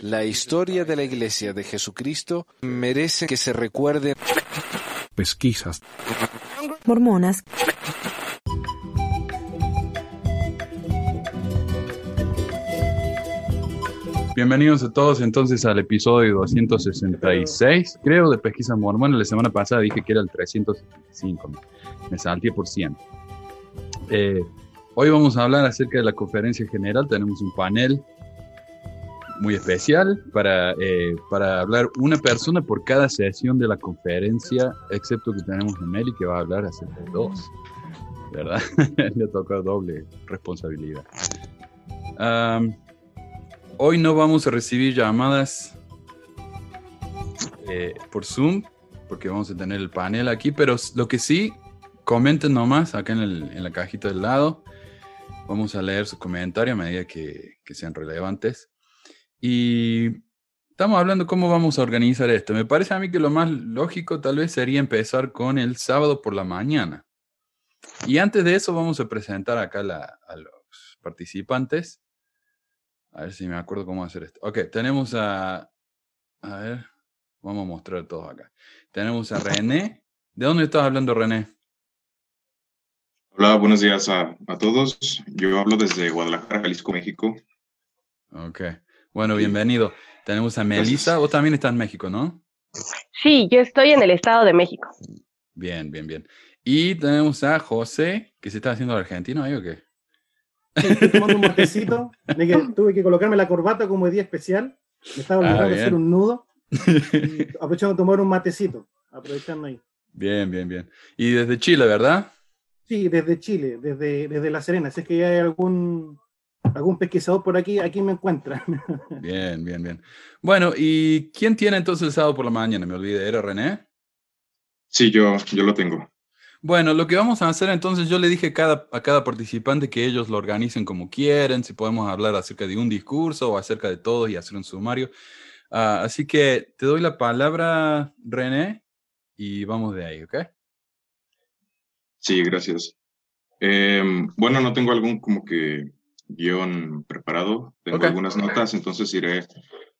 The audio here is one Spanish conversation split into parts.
La historia de la Iglesia de Jesucristo merece que se recuerde. Pesquisas. Mormonas. Bienvenidos a todos entonces al episodio 266, creo, de Pesquisa Mormona. La semana pasada dije que era el 375, me salté por 100. Eh, hoy vamos a hablar acerca de la conferencia general. Tenemos un panel muy especial para, eh, para hablar una persona por cada sesión de la conferencia, excepto que tenemos a Meli que va a hablar acerca de dos, ¿verdad? Le toca doble responsabilidad. Um, hoy no vamos a recibir llamadas eh, por Zoom, porque vamos a tener el panel aquí, pero lo que sí, comenten nomás acá en, el, en la cajita del lado. Vamos a leer su comentario a medida que, que sean relevantes. Y estamos hablando cómo vamos a organizar esto. Me parece a mí que lo más lógico tal vez sería empezar con el sábado por la mañana. Y antes de eso vamos a presentar acá a los participantes. A ver si me acuerdo cómo hacer esto. Ok, tenemos a... A ver, vamos a mostrar todos acá. Tenemos a René. ¿De dónde estás hablando, René? Hola, buenos días a, a todos. Yo hablo desde Guadalajara, Jalisco, México. Ok. Bueno, bienvenido. Tenemos a Melissa, o también está en México, ¿no? Sí, yo estoy en el Estado de México. Bien, bien, bien. Y tenemos a José, que se está haciendo argentino ahí o qué? Sí, estoy tomando un matecito. De que tuve que colocarme la corbata como día especial. Me estaba Ah, olvidando de hacer un nudo. Y aprovechando de tomar un matecito. Aprovechando ahí. Bien, bien, bien. Y desde Chile, ¿verdad? Sí, desde Chile, desde, desde La Serena. Si es que hay algún, algún pesquisador por aquí, aquí me encuentran. Bien, bien, bien. Bueno, ¿y quién tiene entonces el sábado por la mañana? Me olvidé, ¿era René? Sí, yo, yo lo tengo. Bueno, lo que vamos a hacer entonces, yo le dije a cada, a cada participante que ellos lo organicen como quieren, si podemos hablar acerca de un discurso o acerca de todos y hacer un sumario. Ah, así que te doy la palabra, René, y vamos de ahí, ¿ok? Sí, gracias. Eh, bueno, no tengo algún como que guion preparado. Tengo algunas notas, entonces iré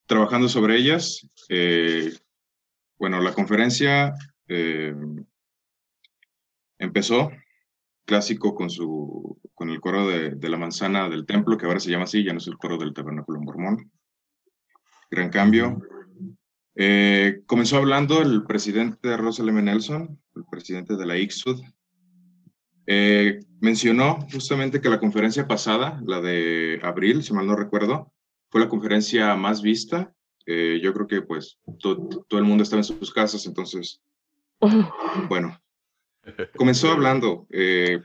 trabajando sobre ellas. Eh, bueno, la conferencia eh, empezó clásico con su con el coro de, de la manzana del templo, que ahora se llama así, ya no es el coro del tabernáculo mormón. Gran cambio. Eh, comenzó hablando el presidente Russell M. Nelson, el presidente de la ICSUD. Eh, mencionó justamente que la conferencia pasada, la de abril, si mal no recuerdo, fue la conferencia más vista. Eh, yo creo que pues to- todo el mundo estaba en sus casas, entonces, bueno, comenzó hablando. eh,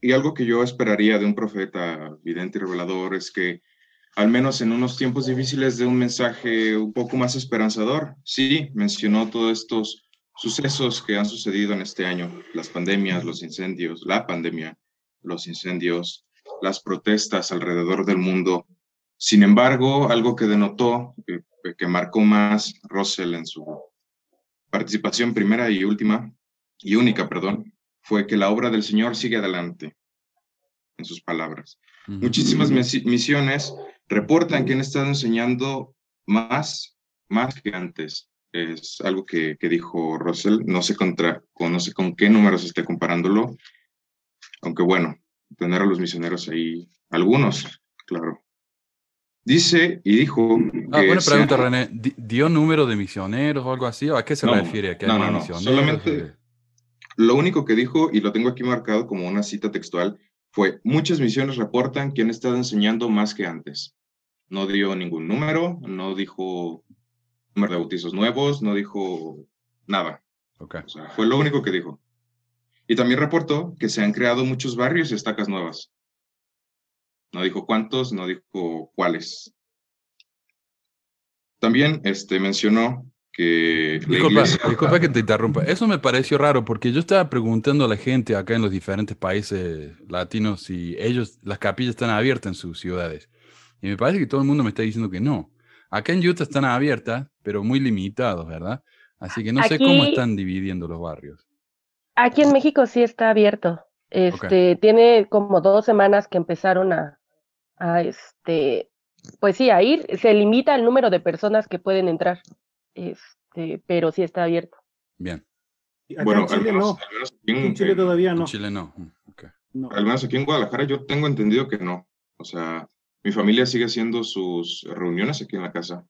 y algo que yo esperaría de un profeta vidente y revelador es que al menos en unos tiempos difíciles de un mensaje un poco más esperanzador. Sí, mencionó todos estos sucesos que han sucedido en este año, las pandemias, los incendios, la pandemia, los incendios, las protestas alrededor del mundo. Sin embargo, algo que denotó, que marcó más Russell en su participación primera y última, y única, perdón, fue que la obra del Señor sigue adelante, en sus palabras. Muchísimas misi- misiones reportan que han estado enseñando más, más que antes. Es algo que, que dijo Russell. No sé, contra, con, no sé con qué números esté comparándolo. Aunque bueno, tener a los misioneros ahí, algunos, claro. Dice y dijo. Ah, buena pregunta, René. Di- ¿Dio número de misioneros o algo así? ¿O a qué se No, refiere? ¿A que no, no, no, solamente- Eh, Lo único que dijo, y lo tengo aquí marcado como una cita textual, fue, muchas misiones reportan que han estado enseñando más que antes. No dio ningún número, no dijo número de bautizos nuevos, no dijo nada. ok. O sea, fue lo único que dijo. Y también reportó que se han creado muchos barrios y estacas nuevas. No dijo cuántos, no dijo cuáles. También este, mencionó que Disculpa, iglesia... disculpa que te interrumpa. Eso me pareció raro porque yo estaba preguntando a la gente acá en los diferentes países latinos si ellos, las capillas están abiertas en sus ciudades. Y me parece que todo el mundo me está diciendo que no. Acá en Utah están abiertas, pero muy limitados, ¿verdad? Así que no sé cómo están dividiendo los barrios. Aquí en México sí está abierto. Este, tiene como dos semanas que empezaron a, a este, pues sí, a ir. Se limita el número de personas que pueden entrar, este, pero sí está abierto. Bien. Acá Bueno, en Chile al menos- no. al menos aquí en- en Chile en- todavía En no. Chile no. Mm, no. al menos aquí en Guadalajara yo tengo entendido que no. O sea, mi familia sigue haciendo sus reuniones aquí en la casa.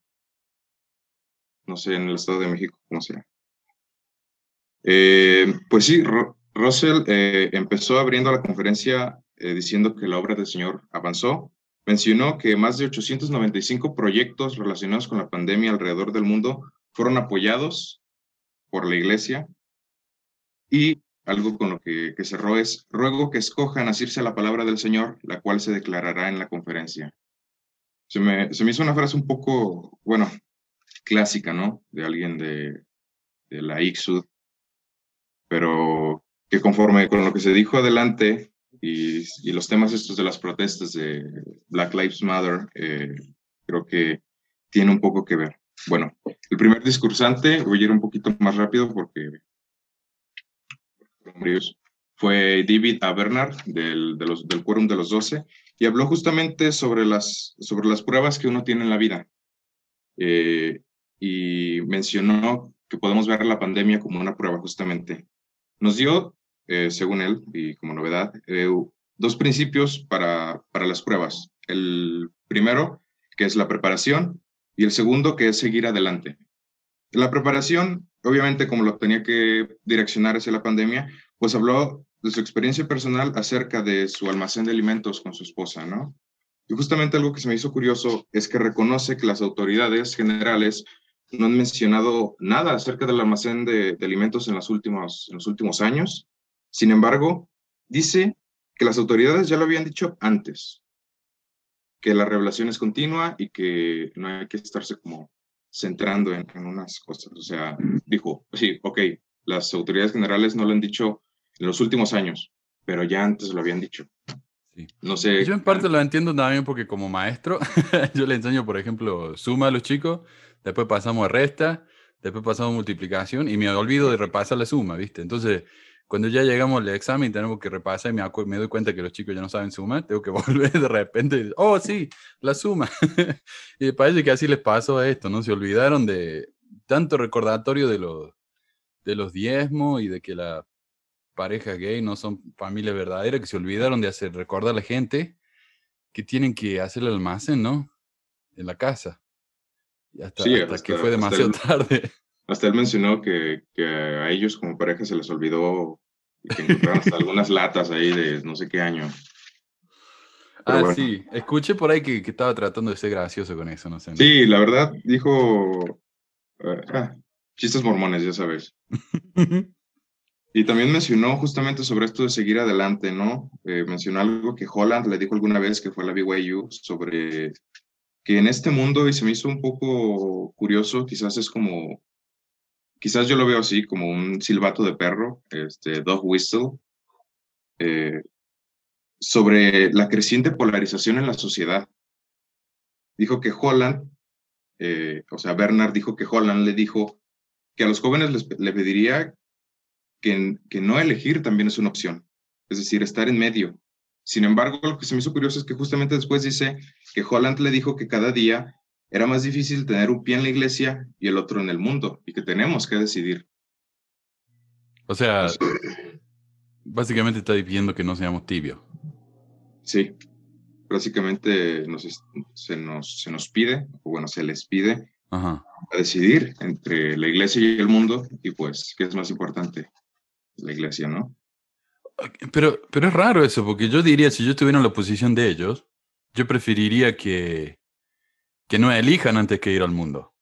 No sé, en el Estado de México, cómo sea. Eh, pues sí, Ro- Russell eh, empezó abriendo la conferencia eh, diciendo que la obra del Señor avanzó. Mencionó que más de 895 proyectos relacionados con la pandemia alrededor del mundo fueron apoyados por la iglesia y algo con lo que, que cerró es, ruego que escojan asirse a la palabra del Señor, la cual se declarará en la conferencia. Se me, se me hizo una frase un poco, bueno, clásica, ¿no? De alguien de, de la ICSUD, pero que conforme con lo que se dijo adelante y, y los temas estos de las protestas de Black Lives Matter, eh, creo que tiene un poco que ver. Bueno, el primer discursante, voy a ir un poquito más rápido porque fue David A. Bernard del, de del Quórum de los Doce y habló justamente sobre las, sobre las pruebas que uno tiene en la vida. Eh, y mencionó que podemos ver la pandemia como una prueba justamente. Nos dio, eh, según él, y como novedad, eh, dos principios para, para las pruebas. El primero, que es la preparación, y el segundo, que es seguir adelante. La preparación, obviamente, como lo tenía que direccionar hacia la pandemia, pues habló de su experiencia personal acerca de su almacén de alimentos con su esposa, ¿no? Y justamente algo que se me hizo curioso es que reconoce que las autoridades generales no han mencionado nada acerca del almacén de, alimentos en, en los últimos años. Sin embargo, dice que las autoridades ya lo habían dicho antes, que la revelación es continua y que no hay que estarse como centrando en, en unas cosas. O sea, dijo, sí, ok, las autoridades generales no lo han dicho en los últimos años, pero ya antes lo habían dicho. Sí. No sé. Yo en parte lo entiendo también porque como maestro, yo le enseño, por ejemplo, suma a los chicos, después pasamos a resta, después pasamos a multiplicación y me olvido de repasar la suma, ¿viste? Entonces, cuando ya llegamos al examen y tenemos que repasar y me, me doy cuenta que los chicos ya no saben sumar, tengo que volver de repente y, oh, sí, la suma. y parece que así les pasó a esto, ¿no? Se olvidaron de tanto recordatorio de los, de los diezmos y de que la parejas gay no son familias verdaderas, que se olvidaron de hacer recordar a la gente que tienen que hacer el almacén, ¿no? En la casa. Y hasta, Sí, hasta hasta- que fue hasta demasiado el- tarde. Hasta él mencionó que, que a ellos como pareja se les olvidó que encontraron hasta algunas latas ahí de no sé qué año. Pero Ah, bueno. sí. Escuché por ahí que, que estaba tratando de ser gracioso con eso, no sé. Sí, la verdad dijo eh, ah, chistes mormones, ya sabes. Y también mencionó justamente sobre esto de seguir adelante, ¿no? Eh, mencionó algo que Holland le dijo alguna vez que fue a la BYU sobre que en este mundo, y se me hizo un poco curioso, quizás es como, quizás yo lo veo así, como un silbato de perro, este, dog whistle, eh, sobre la creciente polarización en la sociedad. Dijo que Holland, eh, o sea, Bernard dijo que Holland le dijo que a los jóvenes les, le pediría que, que no elegir también es una opción, es decir, estar en medio. Sin embargo, lo que se me hizo curioso es que justamente después dice que Holland le dijo que cada día era más difícil tener un pie en la iglesia y el otro en el mundo, y que tenemos que decidir. O sea, básicamente está diciendo que no seamos tibios. Sí, básicamente nos se, nos, se nos pide, o bueno, se les pide Ajá. a decidir entre la iglesia y el mundo, y pues, ¿qué es más importante? La iglesia, ¿no? Pero, pero es raro eso, porque yo diría, si yo estuviera en la posición de ellos, yo preferiría que, que no elijan antes que ir al mundo.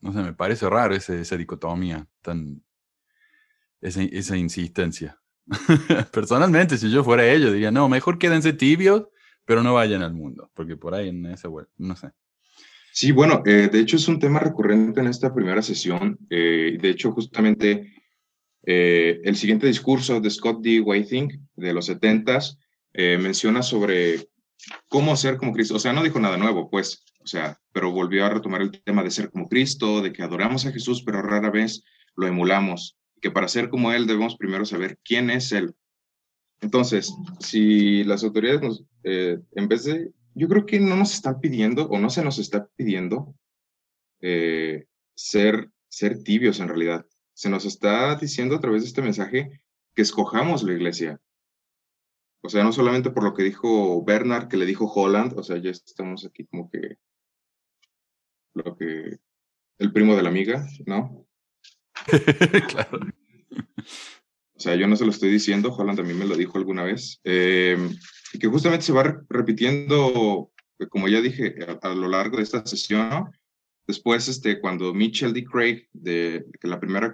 No sé, me parece raro ese- esa dicotomía, tan, esa, insistencia. Personalmente, si yo fuera ellos, diría, no, mejor quédense tibios, pero no vayan al mundo, porque por ahí en esa web, no sé. Sí, bueno, eh, de hecho es un tema recurrente en esta primera sesión. eh, de hecho, justamente eh, el siguiente discurso de Scott D. Whiting de los 70s menciona sobre cómo ser como Cristo. O sea, no dijo nada nuevo, pues, o sea, pero volvió a retomar el tema de ser como Cristo, de que adoramos a Jesús, pero rara vez lo emulamos. Que para ser como Él debemos primero saber quién es Él. Entonces, si las autoridades nos, eh, en vez de yo creo que no nos están pidiendo o no se nos está pidiendo eh, ser, ser tibios en realidad. Se nos está diciendo a través de este mensaje que escojamos la iglesia. O sea, no solamente por lo que dijo Bernard, que le dijo Holland, o sea, ya estamos aquí como que lo que el primo de la amiga, ¿no? claro. O sea, yo no se lo estoy diciendo, Holland también me lo dijo alguna vez, eh, y que justamente se va repitiendo, como ya dije, a, lo largo de esta sesión, ¿no? Después, este, cuando Mitchell D. Craig, de, la primera,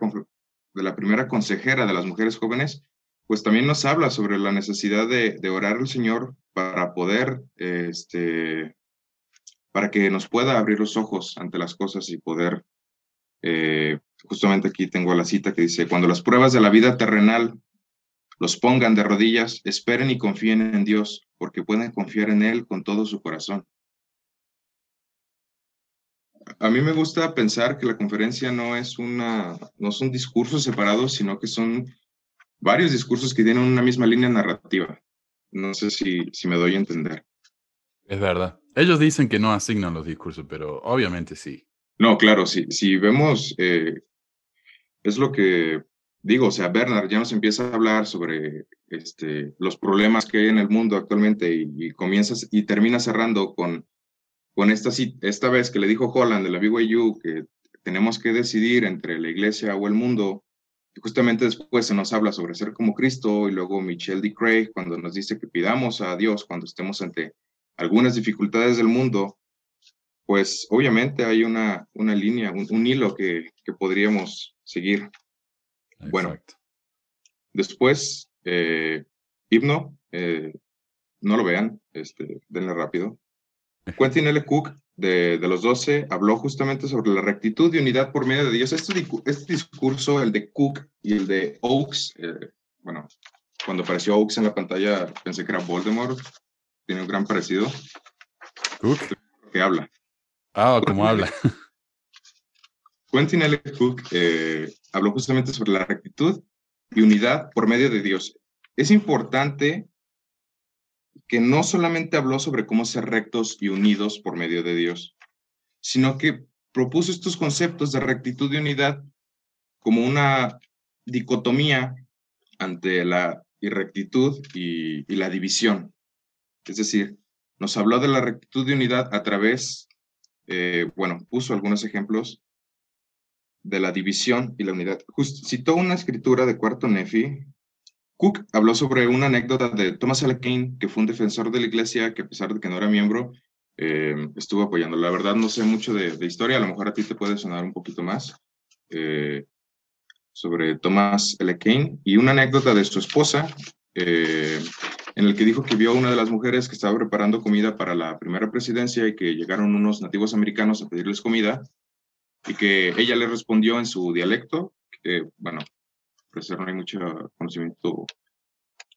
de la primera consejera de las mujeres jóvenes, pues también nos habla sobre la necesidad de, orar al Señor para poder, este, para que nos pueda abrir los ojos ante las cosas y poder, eh, justamente aquí tengo la cita que dice, cuando las pruebas de la vida terrenal los pongan de rodillas, esperen y confíen en Dios, porque pueden confiar en Él con todo su corazón. A mí me gusta pensar que la conferencia no es una, no son discursos separados, sino que son varios discursos que tienen una misma línea narrativa. No sé si, si me doy a entender. Es verdad. Ellos dicen que no asignan los discursos, pero obviamente sí. No, claro, si, si vemos, eh, es lo que digo, o sea, Bernard ya nos empieza a hablar sobre este, los problemas que hay en el mundo actualmente y, comienzas y termina cerrando con, con esta, esta vez que le dijo Holland de la BYU que tenemos que decidir entre la iglesia o el mundo justamente después se nos habla sobre ser como Cristo y luego Michelle D. Craig cuando nos dice que pidamos a Dios cuando estemos ante algunas dificultades del mundo, pues obviamente hay una, una línea, un, hilo que, que, podríamos seguir. Bueno, después, eh, himno, eh, no lo vean, este, denle rápido. Quentin L. Cook de, los doce habló justamente sobre la rectitud y unidad por medio de Dios. Este, este discurso, el de Cook y el de Oakes, eh, bueno, cuando apareció Oakes en la pantalla pensé que era Voldemort, tiene un gran parecido. Cook. Que habla. Ah, como habla. Quentin L. Cook eh, habló justamente sobre la rectitud y unidad por medio de Dios. Es importante que no solamente habló sobre cómo ser rectos y unidos por medio de Dios, sino que propuso estos conceptos de rectitud y unidad como una dicotomía ante la irrectitud y, la división. Es decir, nos habló de la rectitud y unidad a través, eh, bueno, puso algunos ejemplos de la división y la unidad. citó una escritura de Cuarto Nefi Cook habló sobre una anécdota de Thomas L. Kane, que fue un defensor de la iglesia que a pesar de que no era miembro, eh, estuvo apoyando. La verdad no sé mucho de, historia, a lo mejor a ti te puede sonar un poquito más eh, sobre Thomas L. Kane y una anécdota de su esposa, eh, en el que dijo que vio a una de las mujeres que estaba preparando comida para la primera presidencia y que llegaron unos nativos americanos a pedirles comida y que ella le respondió en su dialecto, que bueno, no hay mucho conocimiento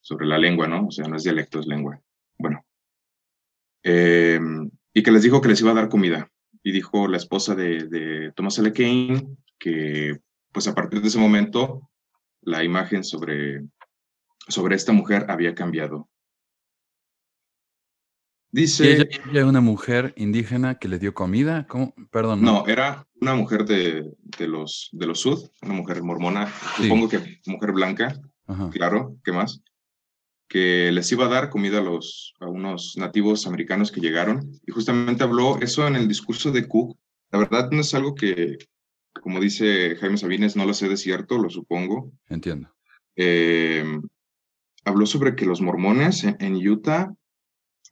sobre la lengua, ¿no? O sea, no es dialecto, es lengua. Bueno. Em, y que les dijo que les iba a dar comida. Y dijo la esposa de, de Thomas L. Kane que, pues a partir de ese momento, la imagen sobre, sobre esta mujer había cambiado. Dice. ¿Ella, ella una mujer indígena que le dio comida? ¿Cómo? Perdón. No, era una mujer de, de, los, de los sud, una mujer mormona, supongo que mujer blanca, claro, ¿qué más? Que les iba a dar comida a, los, a unos nativos americanos que llegaron. Y justamente habló eso en el discurso de Cook. La verdad no es algo que, como dice Jaime Sabines, no lo sé de cierto, lo supongo. Entiendo. Em, habló sobre que los mormones en Utah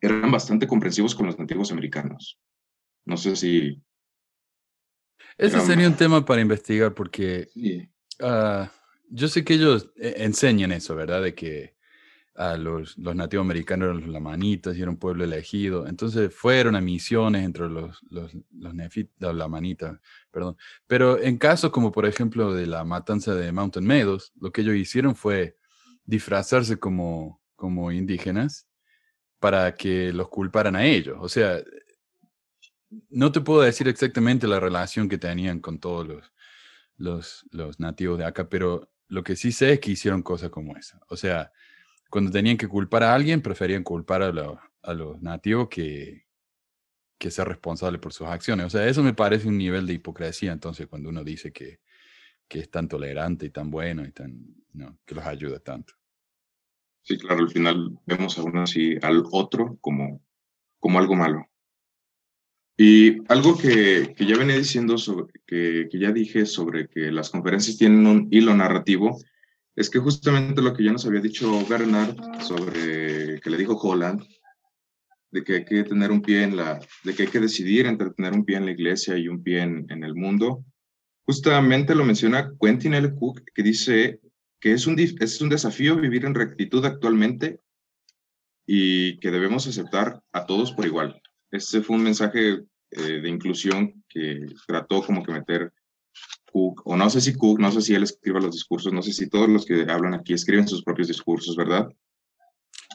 eran bastante comprensivos con los nativos americanos. No sé si... Ese sería un tema para investigar porque ah, yo sé que ellos eh, enseñan eso, ¿verdad? De que a los, los nativos americanos eran los lamanitas y era un pueblo elegido. Entonces fueron a misiones entre los, los, los nefitas, lamanitas, perdón. Pero en casos como por ejemplo de la matanza de Mountain Meadows, lo que ellos hicieron fue disfrazarse como, como indígenas para que los culparan a ellos. O sea, no te puedo decir exactamente la relación que tenían con todos los, los, los nativos de acá, pero lo que sí sé es que hicieron cosas como esa. O sea, cuando tenían que culpar a alguien, preferían culpar a, a los nativos que, que ser responsable por sus acciones. O sea, eso me parece un nivel de hipocresía, entonces, cuando uno dice que, que es tan tolerante y tan bueno y tan, no, que los ayuda tanto. Sí, claro, al final vemos aún así al otro como, como algo malo. Y algo que, que ya venía diciendo, que, que ya dije sobre que las conferencias tienen un hilo narrativo, es que justamente lo que ya nos había dicho Bernard sobre que le dijo Holland, de que hay que tener un pie en la, de que hay que decidir entre tener un pie en la iglesia y un pie en, en el mundo. Justamente lo menciona Quentin L. Cook, que dice que es un, es un desafío vivir en rectitud actualmente y que debemos aceptar a todos por igual. Ese fue un mensaje eh, de inclusión que trató como que meter Cook, o no sé si Cook, no sé si él escribe los discursos, no sé si todos los que hablan aquí escriben sus propios discursos, ¿verdad?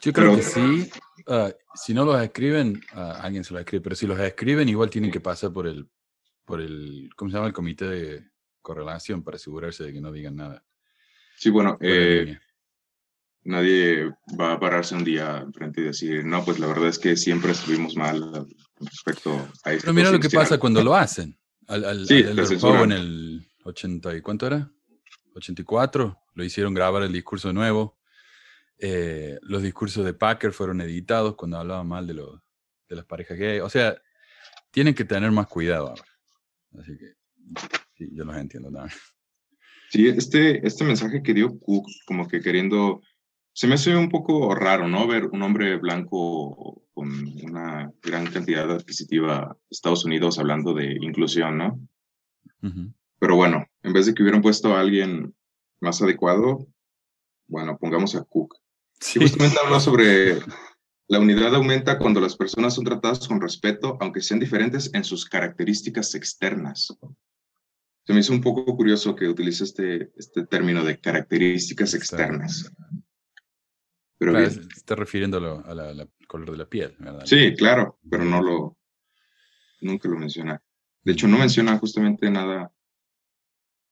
Yo creo que sí. Uh, si no los escriben, uh, alguien se los escribe, pero si los escriben, igual tienen que pasar por el, por el, ¿cómo se llama? El comité de correlación para asegurarse de que no digan nada. Sí, bueno, eh, nadie va a pararse un día frente y decir, no, pues la verdad es que siempre estuvimos mal respecto a esto. Pero mira lo que pasa cuando lo hacen. Al, al, Sí, al en el 80 y cuánto era? 84, lo hicieron grabar el discurso nuevo. Eh, los discursos de Packer fueron editados cuando hablaba mal de, los de las parejas gay. O sea, tienen que tener más cuidado ahora. Así que, sí, yo los entiendo también. Sí, este, este mensaje que dio Cook, como que queriendo, se me hace un poco raro, ¿no? Ver un hombre blanco con una gran cantidad adquisitiva de Estados Unidos hablando de inclusión, ¿no? Ujú. Pero bueno, en vez de que hubieran puesto a alguien más adecuado, bueno, pongamos a Cook. Sí. Y justamente habló sobre la unidad aumenta cuando las personas son tratadas con respeto, aunque sean diferentes en sus características externas. Se me hizo un poco curioso que utilice este, este término de características externas. Pero Claro, bien. está refiriendo a lo- a la, la color de la piel, ¿verdad? Sí, claro, pero no lo, nunca lo menciona. De hecho, no menciona justamente nada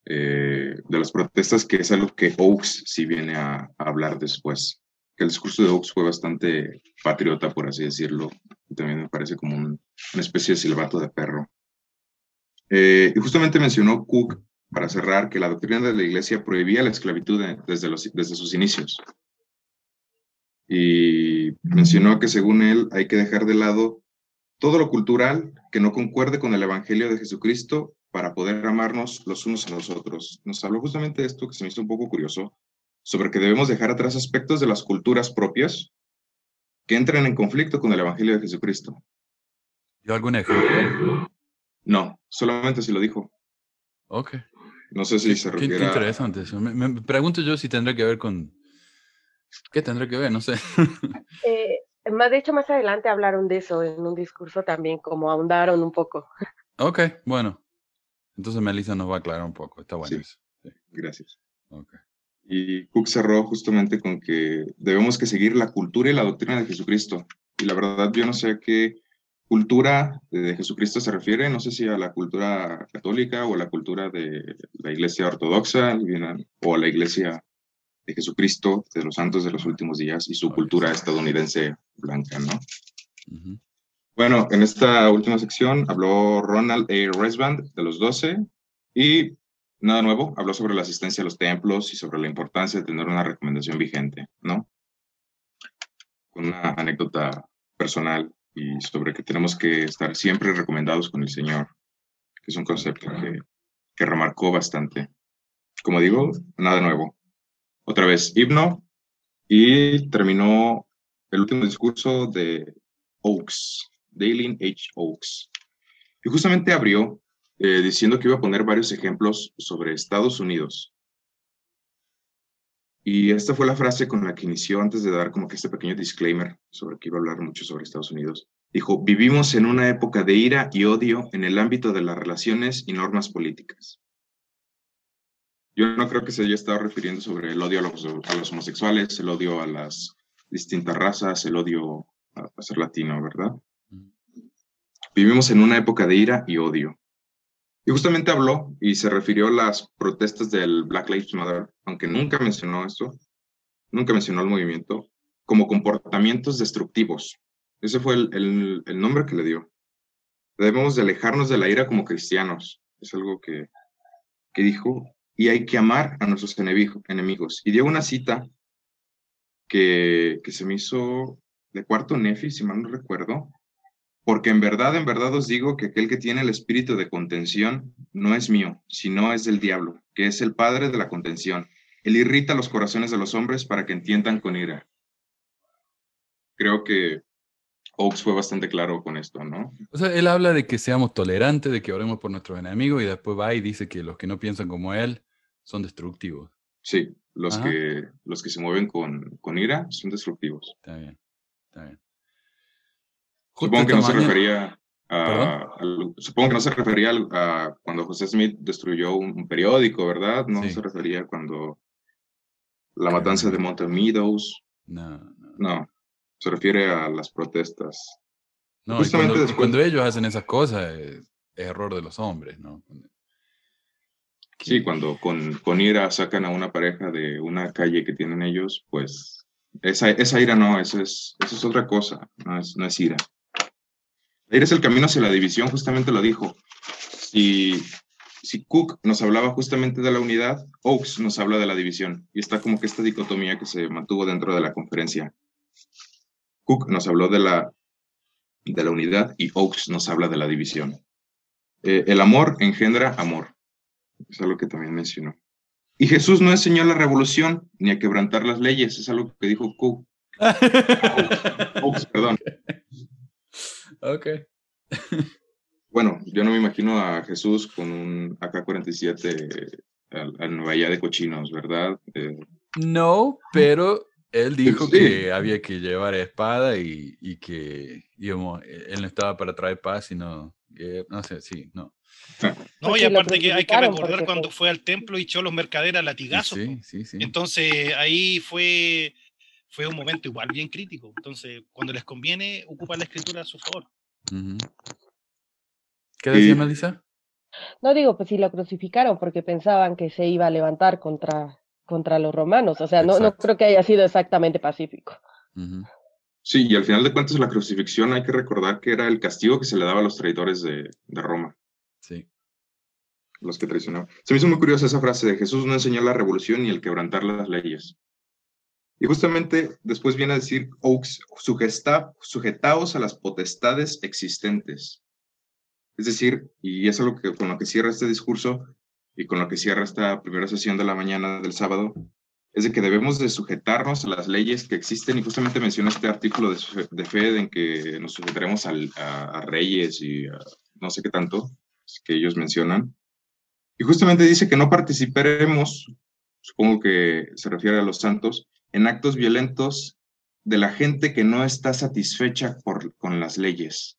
eh, de las protestas, que es algo que Oaks sí viene a, a hablar después. Que el discurso de Oaks fue bastante patriota, por así decirlo. Y también me parece como un- una especie de silbato de perro. Eh, y justamente mencionó Cook, para cerrar, que la doctrina de la iglesia prohibía la esclavitud de- desde, desde sus inicios. Y mencionó que según él hay que dejar de lado todo lo cultural que no concuerde con el Evangelio de Jesucristo para poder amarnos los unos a los otros. Nos habló justamente de esto que se me hizo un poco curioso, sobre que debemos dejar atrás aspectos de las culturas propias que entren en conflicto con el Evangelio de Jesucristo. ¿Dio algún ejemplo? No, solamente si lo dijo. Ok. No sé si se Qué, qué refiere a- interesante eso. Me, me pregunto yo si tendrá que ver con... ¿Qué tendrá que ver? No sé. Eh, más, de hecho, más adelante hablaron de eso en un discurso también, como ahondaron un poco. ok, bueno. Entonces Melissa nos va a aclarar un poco. Está bueno Sí. eso. Sí, Gracias. ok. Y Cook cerró justamente con que debemos que seguir la cultura y la doctrina de Jesucristo. Y la verdad, yo no sé a qué cultura de Jesucristo se refiere, no sé si a la cultura católica o a la cultura de la iglesia ortodoxa o a la iglesia de Jesucristo, de los santos de los últimos días y su cultura estadounidense blanca, ¿no? Bueno, en esta última sección habló Ronald A. Resband de los 12 y nada nuevo, habló sobre la asistencia a los templos y sobre la importancia de tener una recomendación vigente, ¿no? Con una anécdota personal y sobre que tenemos que estar siempre recomendados con el Señor, que es un concepto que, que remarcó bastante. Como digo, nada nuevo. Otra vez, himno y terminó el último discurso de Oaks, Dalen H. Oaks. Y justamente abrió eh, diciendo que iba a poner varios ejemplos sobre Estados Unidos. Y esta fue la frase con la que inició antes de dar como que este pequeño disclaimer sobre que iba a hablar mucho sobre Estados Unidos. Dijo, vivimos en una época de ira y odio en el ámbito de las relaciones y normas políticas. Yo no creo que se haya estado refiriendo sobre el odio a los, a los homosexuales, el odio a las distintas razas, el odio a, a ser latino, ¿verdad? Vivimos en una época de ira y odio. Y justamente habló y se refirió a las protestas del Black Lives Matter, aunque nunca mencionó esto, nunca mencionó el movimiento, como comportamientos destructivos. Ese fue el, nombre que le dio. debemos de alejarnos de la ira como cristianos. Es algo que, que dijo. Y hay que amar a nuestros enemigos. Y dio una cita que, que se me hizo de cuarto Nefi, si mal no recuerdo, porque en verdad, en verdad os digo que aquel que tiene el espíritu de contención no es mío, sino es del diablo, que es el padre de la contención. Él irrita los corazones de los hombres para que entiendan con ira. Creo que Oaks fue bastante claro con esto, ¿no? O sea, él habla de que seamos tolerantes, de que oremos por nuestros enemigos y después va y dice que los que no piensan como él son destructivos. Sí, los, que, los que se mueven con, con ira son destructivos. Está bien, está bien. Supongo que no se refería a, supongo que no se refería a, cuando José Smith destruyó un, periódico, ¿verdad? No se refería cuando la matanza de Mountain Meadows. No, no. No, se refiere a las protestas. No, Justamente cuando, ellos hacen esas cosas es, error de los hombres, ¿no? Sí, cuando con, con ira sacan a una pareja de una calle que tienen ellos, pues esa, esa ira no, eso es, eso es otra cosa, no es, no es ira. La ira es el camino hacia la división, justamente lo dijo. Y si Cook nos hablaba justamente de la unidad, Oakes nos habla de la división. Y está como que esta dicotomía que se mantuvo dentro de la conferencia. Cook nos habló de la, de la unidad y Oakes nos habla de la división. Eh, el amor engendra amor. Es algo que también mencionó. Y Jesús no enseñó la revolución ni a quebrantar las leyes. Es algo que dijo Cook. Oakes, perdón. Ok. Bueno, yo no me imagino a Jesús con un AK-47 al, Valle de Cochinos, ¿verdad? Eh, no, pero él dijo que había que llevar espada y, y que digamos, él no estaba para traer paz, sino, no sé, sí, no. No, y aparte que hay que recordar cuando fue al templo y echó los mercaderes a latigazos. Sí, sí, sí. Entonces ahí fue, fue un momento igual bien crítico. Entonces, cuando les conviene, ocupan la escritura a su favor. ¿Qué decía Melissa? No digo, pues si lo crucificaron porque pensaban que se iba a levantar contra, contra los romanos. O sea, no, no creo que haya sido exactamente pacífico. Sí, y al final de cuentas la crucifixión hay que recordar que era el castigo que se le daba a los traidores de, de Roma. Sí. Los que traicionaban. Se me hizo muy curiosa esa frase de Jesús no enseñó la revolución ni el quebrantar las leyes. Y justamente después viene a decir, Oaks, sujetaos a las potestades existentes. Es decir, y es lo que, con lo que cierra este discurso y con lo que cierra esta primera sesión de la mañana del sábado, es de que debemos de sujetarnos a las leyes que existen y justamente menciona este artículo de, de fe en que nos sujetaremos a, reyes y no sé qué tanto que ellos mencionan. Y justamente dice que no participaremos, supongo que se refiere a los santos, en actos violentos de la gente que no está satisfecha por, con las leyes.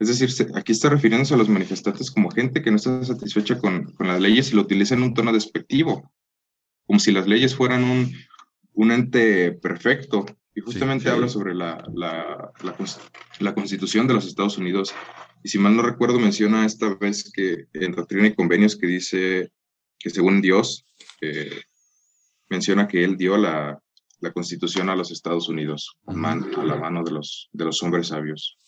Es decir, aquí está refiriéndose a los manifestantes como gente que no está satisfecha con, con las leyes y lo utiliza en un tono despectivo, como si las leyes fueran un, un ente perfecto. Y justamente habla sobre la, la, la, constitución de los Estados Unidos. Y si mal no recuerdo, menciona esta vez que en Doctrina y Convenios que dice que según Dios, eh, menciona que él dio la, la constitución a los Estados Unidos, a, a la mano de los, de los hombres sabios.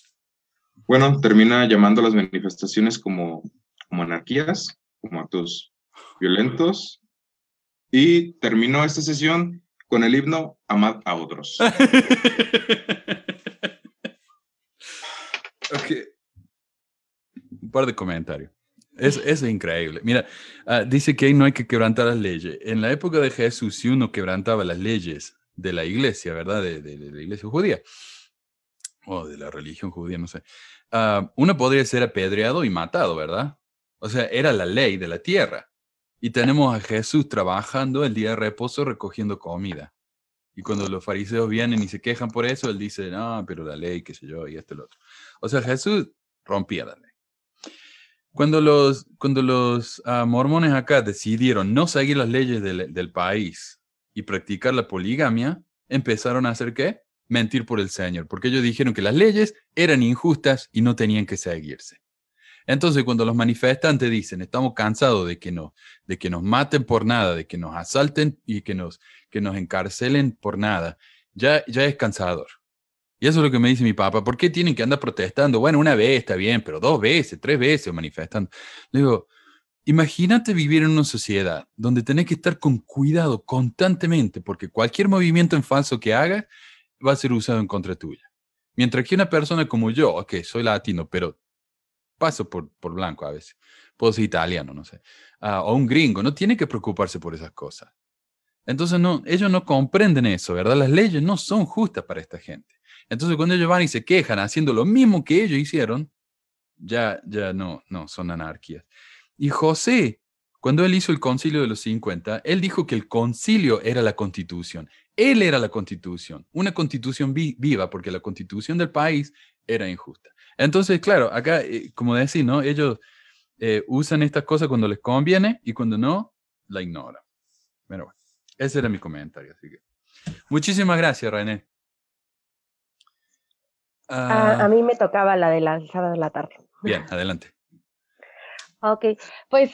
Bueno, termina llamando a las manifestaciones como, como anarquías, como actos violentos, y terminó esta sesión con el himno Amad a otros. okay. Un par de comentarios. Es, es increíble. Mira, ah, dice que no hay que quebrantar las leyes. En la época de Jesús, si uno quebrantaba las leyes de la iglesia, ¿verdad? De, de, la iglesia judía, o de la religión judía, no sé, uh, uno podría ser apedreado y matado, ¿verdad? O sea, era la ley de la tierra. Y tenemos a Jesús trabajando el día de reposo recogiendo comida. Y cuando los fariseos vienen y se quejan por eso, él dice, no, pero la ley, qué sé yo, y esto y lo otro. O sea, Jesús rompía la ley. Cuando los, cuando los ah, mormones acá decidieron no seguir las leyes del, del, país y practicar la poligamia, empezaron a hacer qué? Mentir por el Señor, porque ellos dijeron que las leyes eran injustas y no tenían que seguirse. Entonces, cuando los manifestantes dicen, estamos cansados de que, no, de que nos maten por nada, de que nos asalten y que nos, que nos encarcelen por nada, ya, ya es cansador. Y eso es lo que me dice mi papá. ¿Por qué tienen que andar protestando? Bueno, una vez está bien, pero dos veces, tres veces manifestando. Le digo, imagínate vivir en una sociedad donde tenés que estar con cuidado constantemente, porque cualquier movimiento en falso que hagas va a ser usado en contra tuya. Mientras que una persona como yo, ok, soy latino, pero paso por, por blanco a veces, puedo ser italiano, no sé, ah, o un gringo, no tiene que preocuparse por esas cosas. Entonces, no, ellos no comprenden eso, ¿verdad? Las leyes no son justas para esta gente. Entonces, cuando ellos van y se quejan haciendo lo mismo que ellos hicieron, ya, ya no, no, son anarquías. Y José, cuando él hizo el concilio de los 50, él dijo que el concilio era la constitución. Él era la constitución, una constitución viva, porque la constitución del país era injusta. Entonces, claro, acá, eh, como decís, ¿no? Ellos eh, usan estas cosas cuando les conviene y cuando no, la ignoran. Pero bueno, ese era mi comentario. Así que. Muchísimas gracias, René. A, mí me tocaba la de la sábado de la tarde. Bien, adelante. Ok, pues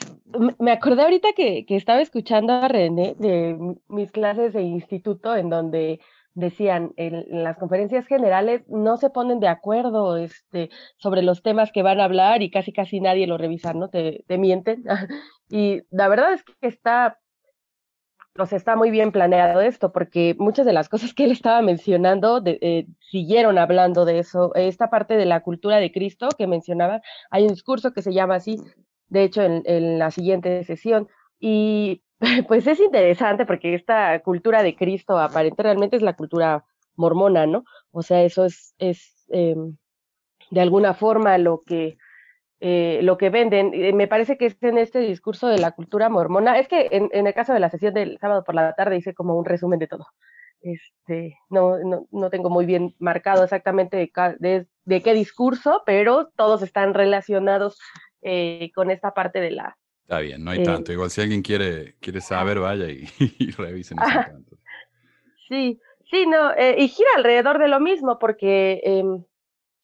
me acordé ahorita que, que, estaba escuchando a René de mis clases de instituto en donde decían en, las conferencias generales no se ponen de acuerdo este, sobre los temas que van a hablar y casi casi nadie lo revisa, ¿no? Te, te mienten. y la verdad es que está, o está muy bien planeado esto porque muchas de las cosas que él estaba mencionando eh, siguieron hablando de eso. Esta parte de la cultura de Cristo que mencionaba, hay un discurso que se llama así, de hecho, en, la siguiente sesión. Y pues es interesante porque esta cultura de Cristo aparente realmente es la cultura mormona, ¿no? O sea, eso es, es em, de alguna forma lo que, eh, lo que venden. Me parece que es en este discurso de la cultura mormona. Es que en, en, el caso de la sesión del sábado por la tarde hice como un resumen de todo. Este, no, no, no tengo muy bien marcado exactamente de, de qué discurso, pero todos están relacionados eh, con esta parte de la... Está bien, no hay tanto. Eh, Igual si alguien quiere, quiere saber, vaya y, revisen Sí, sí, no, eh, y gira alrededor de lo mismo, porque em,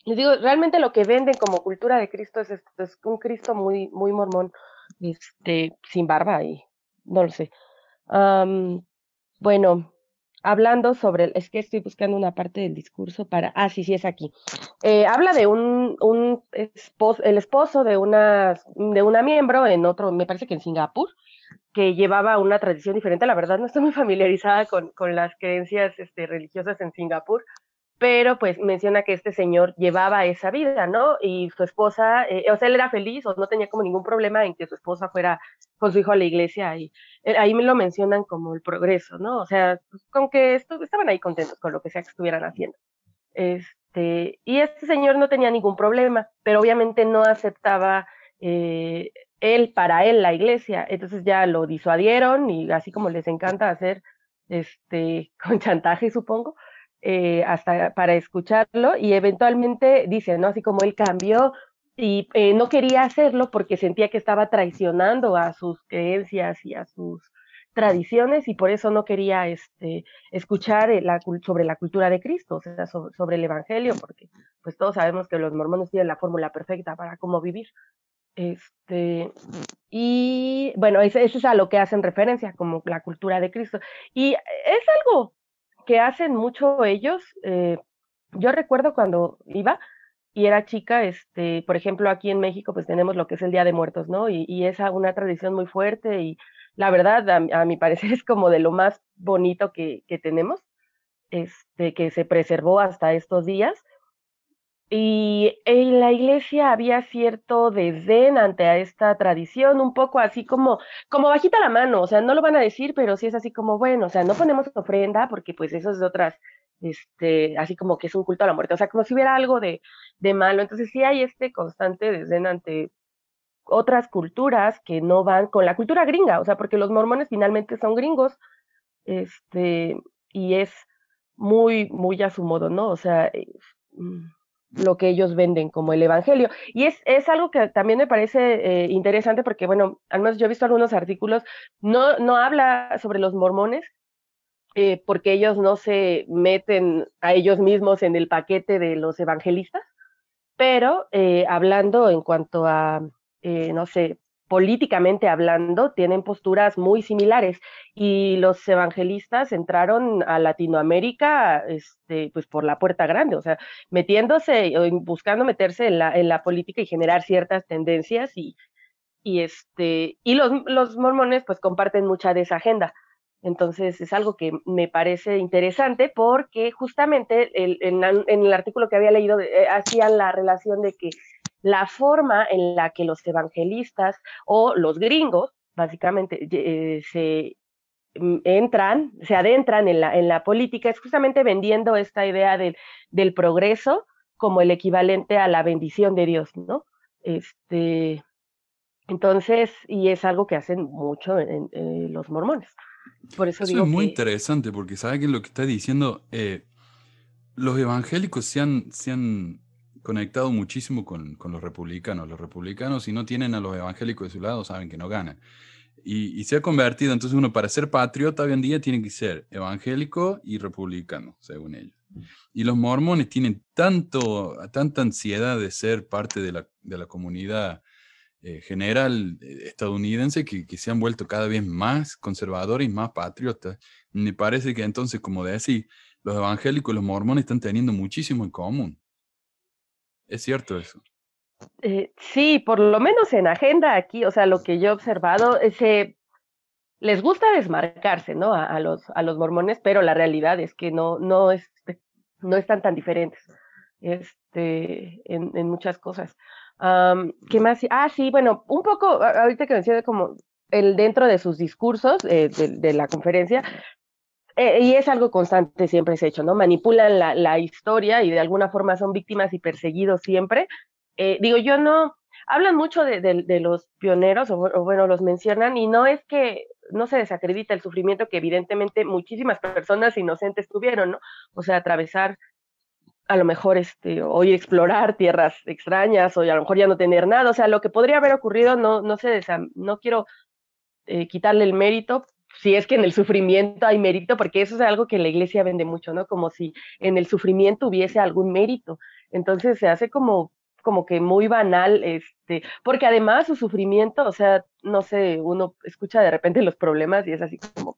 les digo, realmente lo que venden como cultura de Cristo es, es un Cristo muy, muy mormón, este, sin barba y no lo sé. bueno, hablando sobre, es que estoy buscando una parte del discurso para, ah, sí, sí, es aquí. Eh, habla de un, un esposo, el esposo de una, de una miembro en otro, me parece que en Singapur, que llevaba una tradición diferente. La verdad no estoy muy familiarizada con, con las creencias este, religiosas en Singapur, pero pues menciona que este señor llevaba esa vida, ¿no? Y su esposa, eh, o sea, él era feliz o no tenía como ningún problema en que su esposa fuera con su hijo a la iglesia y eh, ahí me lo mencionan como el progreso, ¿no? O sea, pues, con que estaban ahí contentos con lo que sea que estuvieran haciendo. Este, y este señor no tenía ningún problema, pero obviamente no aceptaba eh, él para él la iglesia, entonces ya lo disuadieron y así como les encanta hacer este con chantaje supongo, eh, hasta para escucharlo y eventualmente dice, ¿no? Así como él cambió y eh, no quería hacerlo porque sentía que estaba traicionando a sus creencias y a sus tradiciones y por eso no quería este, escuchar sobre la cultura de Cristo, o sea, sobre, el Evangelio, porque pues todos sabemos que los mormones tienen la fórmula perfecta para cómo vivir. Este, y bueno, eso, es a lo que hacen referencia, como la cultura de Cristo. Y es algo que hacen mucho ellos. Eh, yo recuerdo cuando iba y era chica, este, por ejemplo, aquí en México, pues tenemos lo que es el Día de Muertos, ¿no? Y, y es una tradición muy fuerte y la verdad, a, mi parecer, es como de lo más bonito que, que tenemos, este, que se preservó hasta estos días. Y en la iglesia había cierto desdén ante esta tradición, un poco así como, como bajita la mano, o sea, no lo van a decir, pero sí es así como, bueno, o sea, no ponemos ofrenda porque pues eso es otras, este, así como que es un culto a la muerte, o sea, como si hubiera algo de, de malo. Entonces sí hay este constante desdén ante otras culturas que no van con la cultura gringa, o sea, porque los mormones finalmente son gringos, este, y es muy, muy a su modo, ¿no? O sea, mm, lo que ellos venden como el Evangelio. Y es, es algo que también me parece eh, interesante porque, bueno, al menos yo he visto algunos artículos, no, no habla sobre los mormones, eh, porque ellos no se meten a ellos mismos en el paquete de los evangelistas, pero eh, hablando en cuanto a, no sé, políticamente hablando, tienen posturas muy similares y los evangelistas entraron a Latinoamérica este, pues por la puerta grande, o sea, metiéndose, buscando meterse en la, en la política y generar ciertas tendencias y, y, este, y los, los mormones pues comparten mucha de esa agenda. Entonces es algo que me parece interesante porque justamente el, en, el artículo que había leído eh, hacían la relación de que la forma en la que los evangelistas o los gringos, básicamente, eh, se mm, entran, se adentran en la, en la política, es justamente vendiendo esta idea del, del progreso como el equivalente a la bendición de Dios, ¿no? Este, entonces, y es algo que hacen mucho en, los mormones. Por eso, eso es muy interesante, porque sabe que lo que está diciendo, eh, los evangélicos se han, se han conectado muchísimo con, con, los republicanos. Los republicanos, si no tienen a los evangélicos de su lado, saben que no ganan. Y, y, se ha convertido, entonces uno para ser patriota hoy en día tiene que ser evangélico y republicano, según ellos. Y los mormones tienen tanto, tanta ansiedad de ser parte de la, de la comunidad eh, general eh, estadounidense que, que, se han vuelto cada vez más conservadores y más patriotas. Me parece que entonces, como decir, los evangélicos y los mormones están teniendo muchísimo en común. ¿Es cierto eso? Eh, sí, por lo menos en agenda aquí, o sea, lo que yo he observado, es, les gusta desmarcarse, ¿no? A, los, a los mormones, pero la realidad es que no, no, no están tan diferentes este, en, en muchas cosas. ¿Qué más? Ah, sí, bueno, un poco, ahorita que mencioné como el dentro de sus discursos eh, de, la conferencia, eh, y es algo constante, siempre se ha hecho, ¿no? Manipulan la, historia y de alguna forma son víctimas y perseguidos siempre. Eh, digo, yo no, hablan mucho de, de los pioneros, o, bueno, los mencionan, y no es que no se desacredita el sufrimiento que evidentemente muchísimas personas inocentes tuvieron, ¿no? O sea, atravesar a lo mejor este, hoy explorar tierras extrañas o a lo mejor ya no tener nada, o sea, lo que podría haber ocurrido, no, no sé, no quiero eh, quitarle el mérito, si es que en el sufrimiento hay mérito, porque eso es algo que la iglesia vende mucho, ¿no? Como si en el sufrimiento hubiese algún mérito. Entonces se hace como, como que muy banal, este, porque además su sufrimiento, o sea, no sé, uno escucha de repente los problemas y es así como,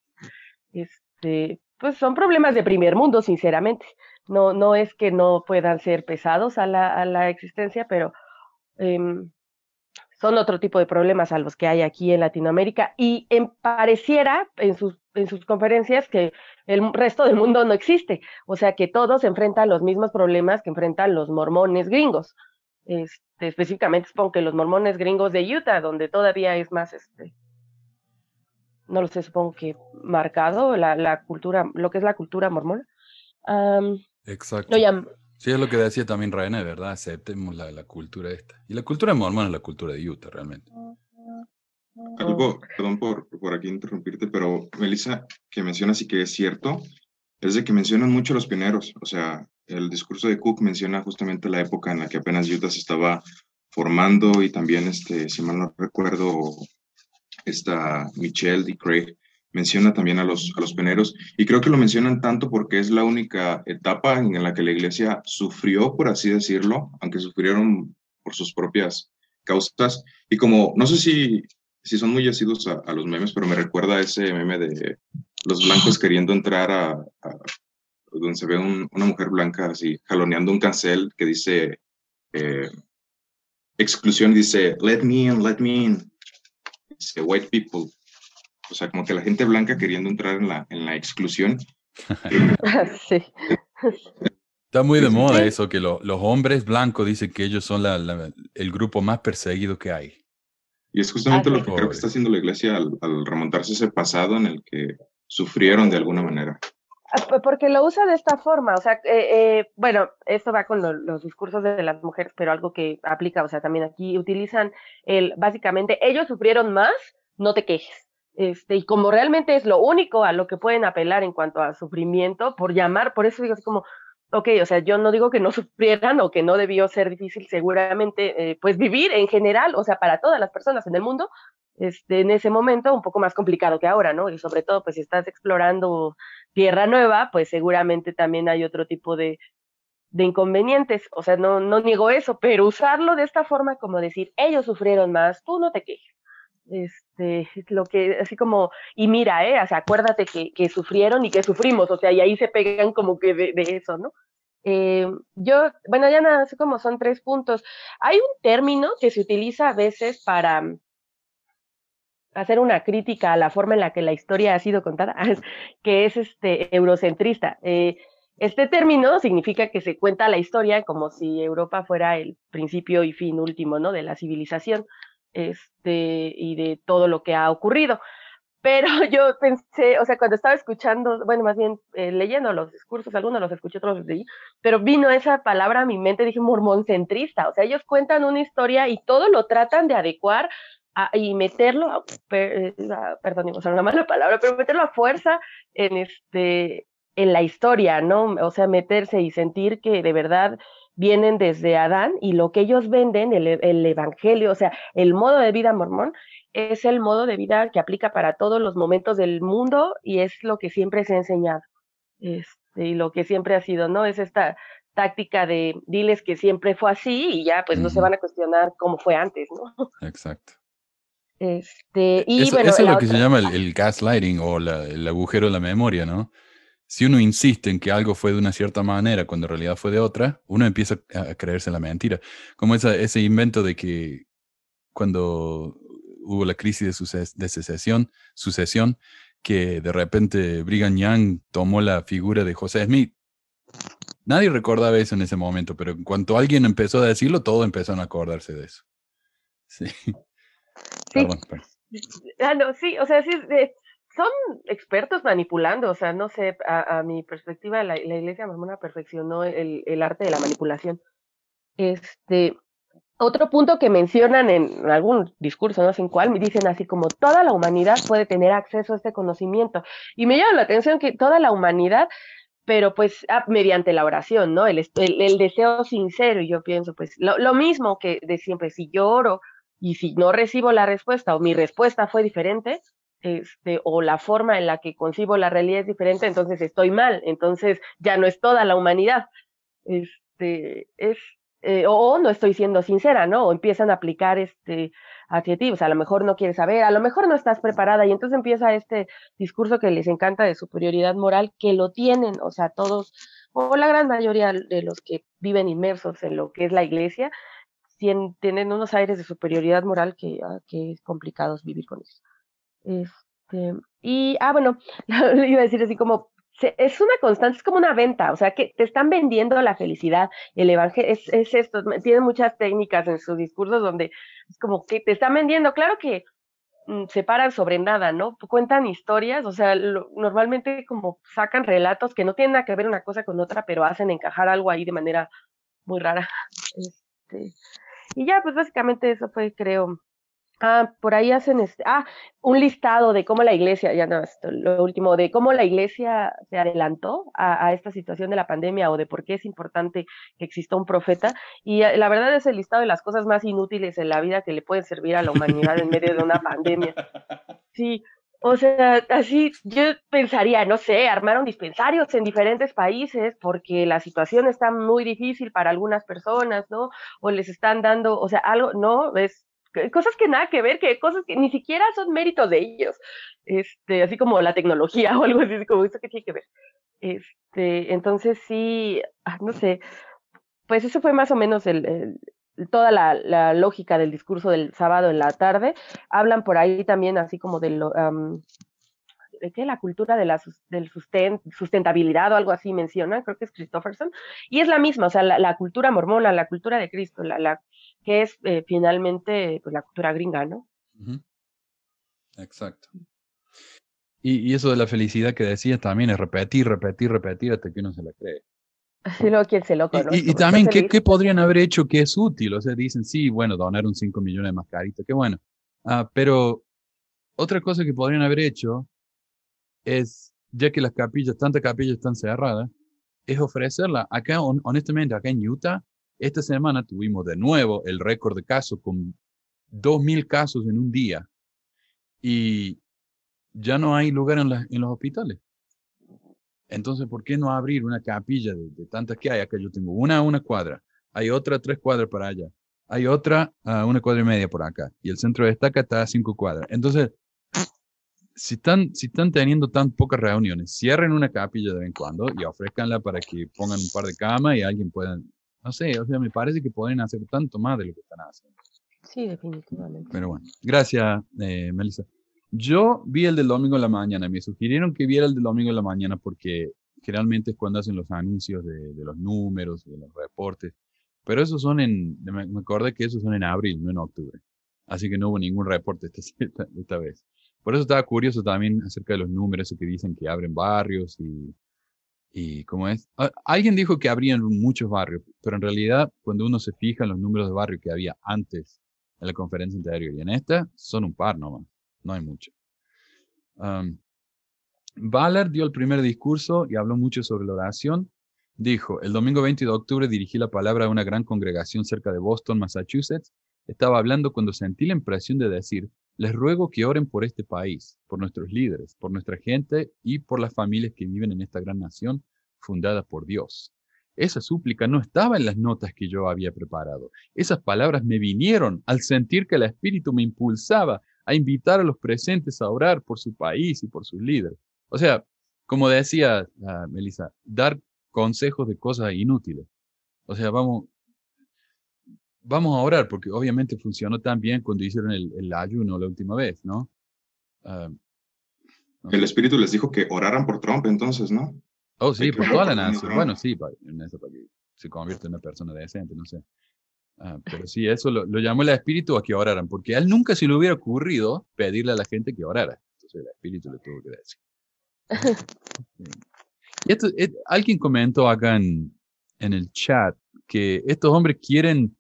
este, pues son problemas de primer mundo, sinceramente. No, no es que no puedan ser pesados a la, a la existencia, pero em, son otro tipo de problemas a los que hay aquí en Latinoamérica y en, pareciera en sus, en sus conferencias que el resto del mundo no existe, o sea que todos enfrentan los mismos problemas que enfrentan los mormones gringos. Este, específicamente supongo que los mormones gringos de Utah, donde todavía es más, este, no lo sé, supongo que marcado la, la cultura, lo que es la cultura mormona. Exacto. Sí, es lo que decía también René, ¿verdad? Aceptemos la, la cultura esta. Y la cultura mormona es la cultura de Utah, realmente. Algo, perdón por, por aquí interrumpirte, pero Melissa, que mencionas y que es cierto, es de que mencionan mucho los pioneros. O sea, el discurso de Cook menciona justamente la época en la que apenas Utah se estaba formando y también, este, si mal no recuerdo, esta Michelle y Craig menciona también a los, a los peneros y creo que lo mencionan tanto porque es la única etapa en la que la iglesia sufrió, por así decirlo, aunque sufrieron por sus propias causas. Y como, no sé si, si son muy asidos a, los memes, pero me recuerda ese meme de los blancos queriendo entrar a, donde se ve una mujer blanca así jaloneando un cancel que dice eh, exclusión, dice, let me in, let me in. Dice, white people, o sea, como que la gente blanca queriendo entrar en la, en la exclusión. sí. Está muy de moda eso, que los hombres blancos dicen que ellos son la, el grupo más perseguido que hay. Y es justamente lo que creo que está haciendo la iglesia al, remontarse ese pasado en el que sufrieron de alguna manera. Ah, porque lo usa de esta forma, o sea, eh, eh, bueno, esto va con los discursos de las mujeres, pero algo que aplica, o sea, también aquí utilizan el, básicamente, ellos sufrieron más, no te quejes. Este, y como realmente es lo único a lo que pueden apelar en cuanto a sufrimiento, por llamar, por eso digo así como, ok, o sea, yo no digo que no sufrieran o que no debió ser difícil, seguramente, eh, pues vivir en general, o sea, para todas las personas en el mundo, este, en ese momento un poco más complicado que ahora, ¿no? Y sobre todo, pues si estás explorando tierra nueva, pues seguramente también hay otro tipo de, de inconvenientes, o sea, no, no niego eso, pero usarlo de esta forma como decir, ellos sufrieron más, tú no te quejes. Este, lo que, así como, y mira, eh, o sea, acuérdate que, que sufrieron y que sufrimos, o sea, y ahí se pegan como que de, de eso, ¿no? Eh, yo, bueno, ya nada, así como son tres puntos. Hay un término que se utiliza a veces para hacer una crítica a la forma en la que la historia ha sido contada, que es este eurocentrista. Eh, este término significa que se cuenta la historia como si Europa fuera el principio y fin último, ¿no? De la civilización, este, y de todo lo que ha ocurrido. Pero yo pensé, o sea, cuando estaba escuchando, bueno, más bien eh, leyendo los discursos, algunos los escuché, otros los leí, pero vino esa palabra a mi mente, dije mormón centrista, o sea, ellos cuentan una historia y todo lo tratan de adecuar y meterlo, eh, perdón, usar una mala palabra, pero meterlo a fuerza en este en la historia, ¿no? O sea, meterse y sentir que de verdad vienen desde Adán y lo que ellos venden, el, el evangelio, o sea, el modo de vida mormón, es el modo de vida que aplica para todos los momentos del mundo y es lo que siempre se ha enseñado. Este, y lo que siempre ha sido, ¿no? Es esta táctica de diles que siempre fue así y ya pues no se van a cuestionar cómo fue antes, ¿no? Exacto. Este, y eso, bueno, eso es lo que se llama el, el gaslighting o la- el agujero de la memoria, ¿no? Si uno insiste en que algo fue de una cierta manera cuando en realidad fue de otra, uno empieza a creerse la mentira. Como esa, ese invento de que cuando hubo la crisis de, suces- de secesión, sucesión, que de repente Brigham Young tomó la figura de José Smith. Nadie recordaba eso en ese momento, pero en cuanto alguien empezó a decirlo, todos empezaron a acordarse de eso. Sí. Sí. Perdón, perdón. Ah, no, sí, o sea, sí, son expertos manipulando, o sea, no sé, a, a mi perspectiva, la, la iglesia mormona perfeccionó el, el arte de la manipulación. Este, otro punto que mencionan en algún discurso, no sé en cuál, dicen así como toda la humanidad puede tener acceso a este conocimiento. Y me llama la atención que toda la humanidad, pero pues mediante la oración, ¿no? El, el, el deseo sincero, y yo pienso, pues lo, lo mismo que de siempre, si yo oro y si no recibo la respuesta o mi respuesta fue diferente, este, o la forma en la que concibo la realidad es diferente, entonces estoy mal, entonces ya no es toda la humanidad. Este, es, eh, o no estoy siendo sincera, ¿no? O empiezan a aplicar este adjetivos, a lo mejor no quieres saber, a lo mejor no estás preparada, y entonces empieza este discurso que les encanta de superioridad moral, que lo tienen, o sea, todos, o la gran mayoría de los que viven inmersos en lo que es la iglesia, tien- tienen unos aires de superioridad moral que, ah, que es complicado vivir con eso. Este, y, ah, bueno, iba a decir así como, es una constante, es como una venta, o sea, que te están vendiendo la felicidad, el evangelio, es, es esto, tiene muchas técnicas en sus discursos donde es como que te están vendiendo, claro que mm, se paran sobre nada, ¿no? Cuentan historias, o sea, normalmente como sacan relatos que no tienen nada que ver una cosa con otra, pero hacen encajar algo ahí de manera muy rara. Este, y ya, pues básicamente eso fue, creo. Ah, por ahí hacen este, ah, un listado de cómo la iglesia, ya no, esto, lo último, de cómo la iglesia se adelantó a, a esta situación de la pandemia o de por qué es importante que exista un profeta. Y eh, la verdad es el listado de las cosas más inútiles en la vida que le pueden servir a la humanidad en medio de una pandemia. Sí, o sea, así yo pensaría, no sé, armaron dispensarios en diferentes países porque la situación está muy difícil para algunas personas, ¿no? O les están dando, o sea, algo, no, es cosas que nada que ver, que cosas que ni siquiera son méritos de ellos, este, así como la tecnología o algo así, como eso que tiene que ver. Este, entonces sí, ah, no sé, pues eso fue más o menos el, el- toda la, la lógica del discurso del sábado en la tarde. Hablan por ahí también así como de lo, am, ¿de qué? La cultura de la del susten- sustentabilidad o algo así mencionan, creo que es Christopherson, y es la misma, o sea, la, la cultura mormona, la cultura de Cristo, la, la que es eh, finalmente pues, la cultura gringa, ¿no? Exacto. Y, y eso de la felicidad que decías también es repetir, repetir, repetir hasta que uno se la cree. Así luego quién se loco, Y, ¿no? y- y Como, también, "Estás ¿qué, feliz". qué podrían haber hecho que es útil? O sea, dicen, sí, bueno, donaron 5 millones de mascaritas, qué bueno. Ah, pero otra cosa que podrían haber hecho es, ya que las capillas, tantas capillas están cerradas, es ofrecerla. Acá, hon- honestamente, acá en Utah, esta semana tuvimos de nuevo el récord de casos con 2.000 casos en un día. Y ya no hay lugar en, los hospitales. Entonces, ¿por qué no abrir una capilla de, tantas que hay? Acá yo tengo una una cuadra, hay otra tres cuadras para allá, hay otra a una cuadra y media por acá, y el centro de estaca está a cinco cuadras. Entonces, si están, si están teniendo tan pocas reuniones, cierren una capilla de vez en cuando y ofrezcanla para que pongan un par de camas y alguien pueda, no sé, o sea, me parece que pueden hacer tanto más de lo que están haciendo. Sí, definitivamente. Pero bueno, gracias, eh, Melissa. Yo vi el del domingo en la mañana, me sugirieron que viera el del domingo en la mañana porque generalmente es cuando hacen los anuncios de, de los números, de los reportes, pero esos son en, me, me acordé que esos son en abril, no en octubre. Así que no hubo ningún reporte esta, esta vez. Por eso estaba curioso también acerca de los números que dicen que abren barrios y, y cómo es. Ah, Alguien dijo que abrían muchos barrios, pero en realidad cuando uno se fija en los números de barrios que había antes en la conferencia anterior y en esta, son un par nomás, no hay mucho. Um, Ballard dio el primer discurso y habló mucho sobre la oración. Dijo, el domingo 20 de octubre dirigí la palabra a una gran congregación cerca de Boston, Massachusetts. Estaba hablando cuando sentí la impresión de decir, les ruego que oren por este país, por nuestros líderes, por nuestra gente y por las familias que viven en esta gran nación fundada por Dios. Esa súplica no estaba en las notas que yo había preparado. Esas palabras me vinieron al sentir que el Espíritu me impulsaba a invitar a los presentes a orar por su país y por sus líderes. O sea, como decía uh, Melissa, dar consejos de cosas inútiles. O sea, vamos, vamos a orar, porque obviamente funcionó tan bien cuando hicieron el, el ayuno la última vez, ¿no? Uh, no el. Espíritu les dijo que oraran por Trump entonces, ¿no? Oh, sí, por toda la nación. Bueno, sí, para, en eso, para que se convierta en una persona decente, no sé. Uh, pero sí, eso lo, lo, llamó el Espíritu a que oraran, porque a él nunca se le hubiera ocurrido pedirle a la gente que orara. Entonces el Espíritu le tuvo que decir. Y esto, et, alguien comentó acá en, en el chat que estos hombres quieren,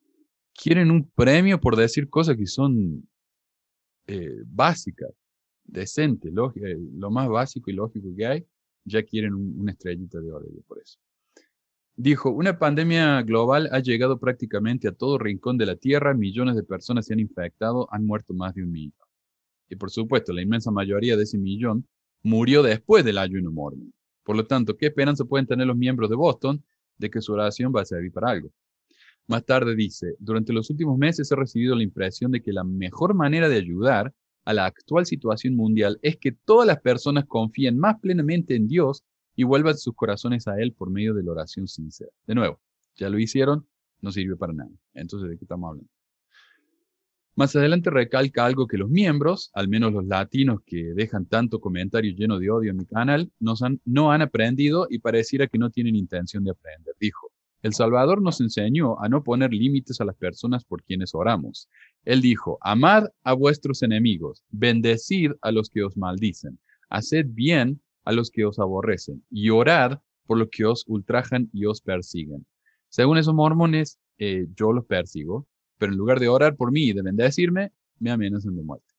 quieren un premio por decir cosas que son eh, básicas, decentes, lógicas, lo más básico y lógico que hay, ya quieren un, una estrellita de oro por eso. Dijo, una pandemia global ha llegado prácticamente a todo rincón de la Tierra, millones de personas se han infectado, han muerto más de un millón. Y por supuesto, la inmensa mayoría de ese millón murió después del ayuno mormon. Por lo tanto, ¿qué esperanza pueden tener los miembros de Boston de que su oración va a servir para algo? Más tarde dice, durante los últimos meses he recibido la impresión de que la mejor manera de ayudar a la actual situación mundial es que todas las personas confíen más plenamente en Dios y vuelvan sus corazones a Él por medio de la oración sincera. De nuevo, ya lo hicieron, no sirve para nada. Entonces, ¿de qué estamos hablando? Más adelante recalca algo que los miembros, al menos los latinos que dejan tanto comentario lleno de odio en mi canal, nos han, no han aprendido y pareciera que no tienen intención de aprender. Dijo, El Salvador nos enseñó a no poner límites a las personas por quienes oramos. Él dijo, amad a vuestros enemigos, bendecid a los que os maldicen, haced bien a los que os aborrecen y orad por los que os ultrajan y os persiguen. Según esos mormones, eh, yo los persigo, pero en lugar de orar por mí y de bendecirme, me amenazan de muerte.